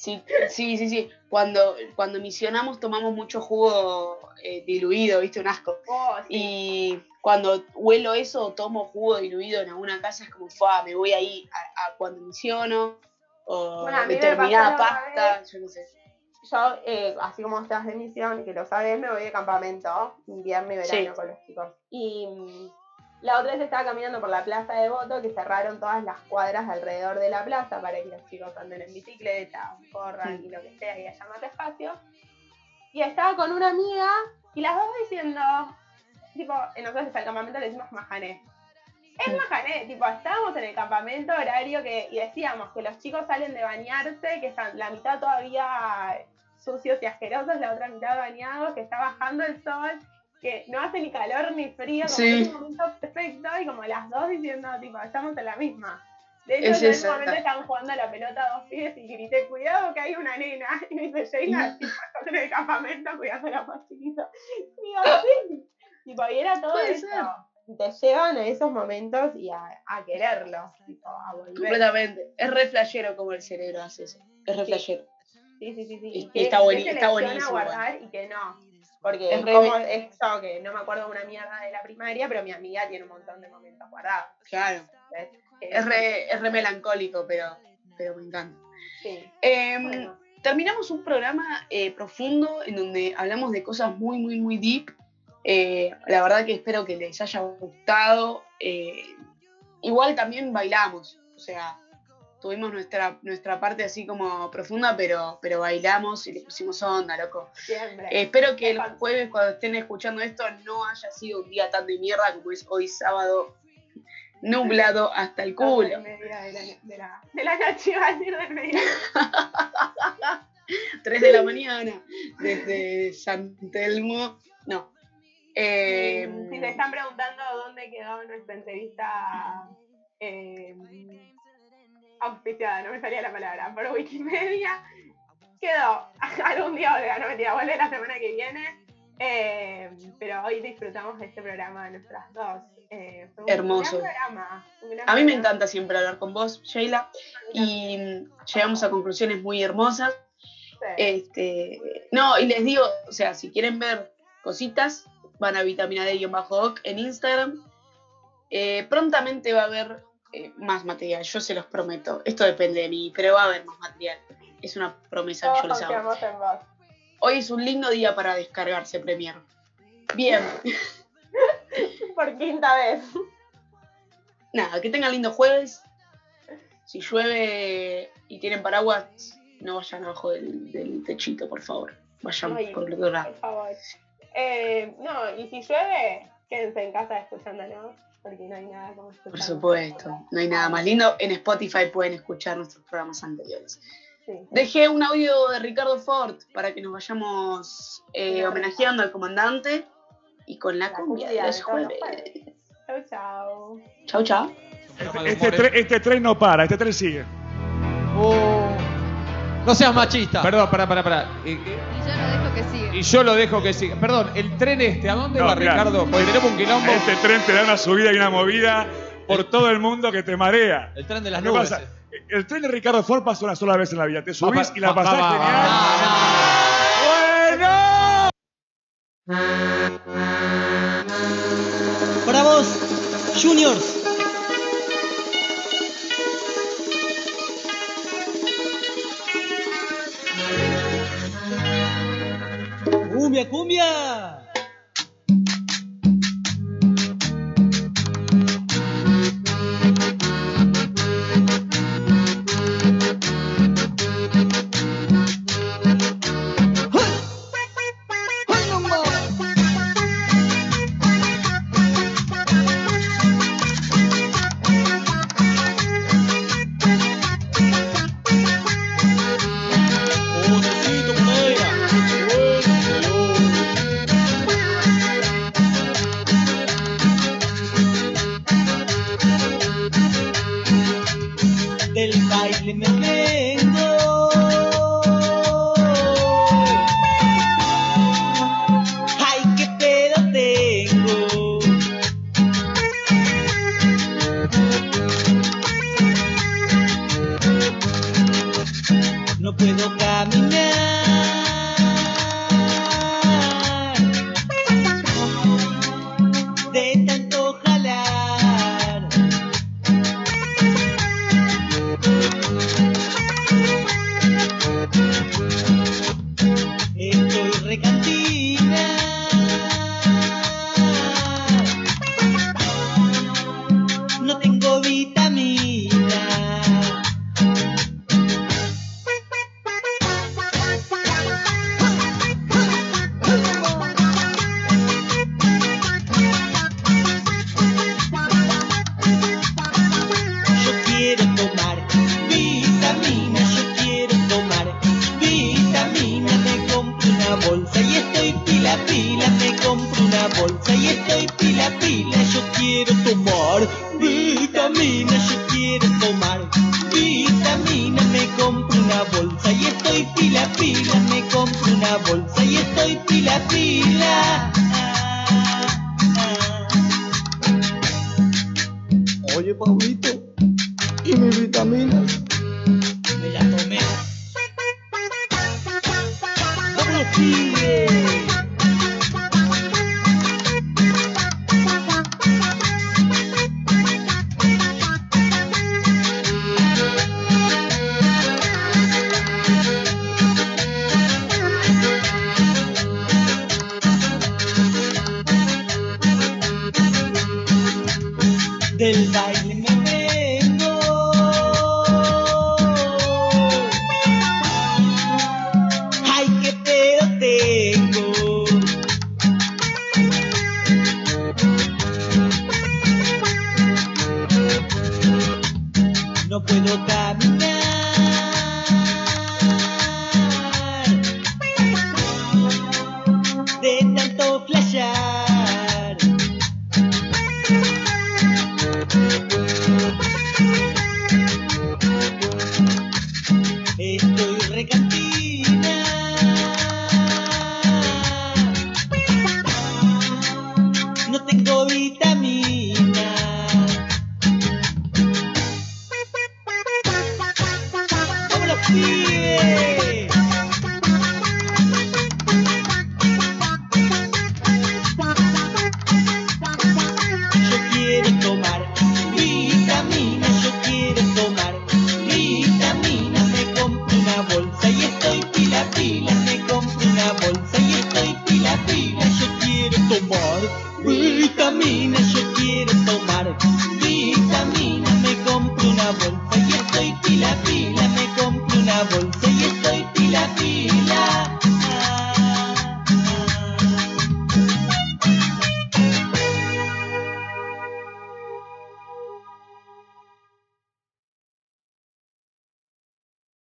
Sí, sí, sí, sí. Cuando, cuando misionamos tomamos mucho jugo eh, diluido, ¿viste? Un asco. Oh, sí. Y cuando huelo eso o tomo jugo diluido en alguna casa es como, "Fua, me voy ahí a, a cuando misiono. O Bueno, me pasta, yo no sé. Yo, eh, así como estás de misión, que lo sabes, me voy de campamento, invierno y verano Sí. con los chicos. Y mm, la otra vez estaba caminando por la plaza de Voto, que cerraron todas las cuadras alrededor de la plaza para que los chicos anden en bicicleta, corran y lo que sea, y haya más espacio. Y estaba con una amiga, y las dos diciendo, tipo, eh, nosotros al campamento le decimos majané. Es majané, tipo, estábamos en el campamento horario que, y decíamos que los chicos salen de bañarse, que están la mitad todavía sucios y asquerosos, la otra mitad bañados, que está bajando el sol, que no hace ni calor ni frío, como Sí. es un momento perfecto, y como las dos diciendo, tipo, estamos en la misma. De hecho, Es en ese momento estaban jugando a la pelota dos pibes y grité, cuidado que hay una nena. (laughs) Y me dice, Sheila, (laughs) en el campamento cuidando a los más chiquitos. Y digo, sí. Tipo, y era todo eso. Te llevan a esos momentos y a, a quererlos, tipo, a volver. Completamente. Es re flashero como el cerebro hace eso. Es re Sí. flashero. Sí, sí, sí, sí. Y- que- está se está buenísimo, guardar y que no. Porque Es como esto, que no me acuerdo de una mierda de la primaria, pero mi amiga tiene un montón de momentos guardados. Claro. Es re, es re melancólico, pero, pero me encanta. Sí. Em, Bueno. terminamos un programa eh, profundo en donde hablamos de cosas muy, muy, muy deep. Eh, la verdad que espero que les haya gustado. Eh, igual también bailamos, o sea, tuvimos nuestra, nuestra parte así como profunda, pero, pero bailamos y le pusimos onda, loco. Siempre. Eh, espero que el jueves cuando estén escuchando esto no haya sido un día tan de mierda como es hoy sábado nublado hasta el culo. media de la, de la, de la noche, iba a decir del mediodía. (laughs) 3 de la mañana desde San Telmo. No. Eh, si te están preguntando dónde quedó nuestra entrevista eh, auspiciada, no me salía la palabra, por Wikimedia, quedó. (laughs) Algún día volverá, no mentira, vuelve la semana que viene. Eh, pero hoy disfrutamos de este programa de nuestras dos. Eh, fue un Hermoso. gran programa, un gran a mí me programa. encanta siempre hablar con vos, Sheila, y llegamos a conclusiones muy hermosas. Sí. Este, no, y les digo, o sea, si quieren ver cositas, van a vitamina D-Oc en Instagram. Eh, prontamente va a haber eh, más material, yo se los prometo. Esto depende de mí, pero va a haber más material. Es una promesa que yo les hago. Hoy es un lindo día para descargarse Premiere. Bien, (laughs) Por quinta vez. nada, que tengan lindo jueves. Si llueve y tienen paraguas, no vayan abajo del, del techito, por favor. Vayan Ay. por el otro lado. Por favor. Eh, no, y si llueve, quédense en casa escuchándonos, porque no hay nada como escuchar. Por supuesto, no hay nada más lindo. En Spotify pueden escuchar nuestros programas anteriores. Sí. Dejé un audio de Ricardo Ford para que nos vayamos eh, homenajeando al comandante y con la, La cumbia cumbia de los jueves. Chau, chau. Chau, chau. Este, tre- este tren no para, este tren sigue. Oh. No seas machista. Perdón, pará, pará, pará. Eh, eh, Y yo lo dejo que siga. Y yo lo dejo que siga. Perdón, el tren este, ¿a dónde No, va mirá. Ricardo? Porque tenemos un quilombo. Este tren te da una subida y una movida por todo el mundo que te marea. El tren de las ¿Qué nubes. pasa? El tren de Ricardo Ford pasa una sola vez en la vida. Te subís Va, y la va, pasás va, va, genial. ¡Bueno! Para vos, Juniors. Cumbia, cumbia.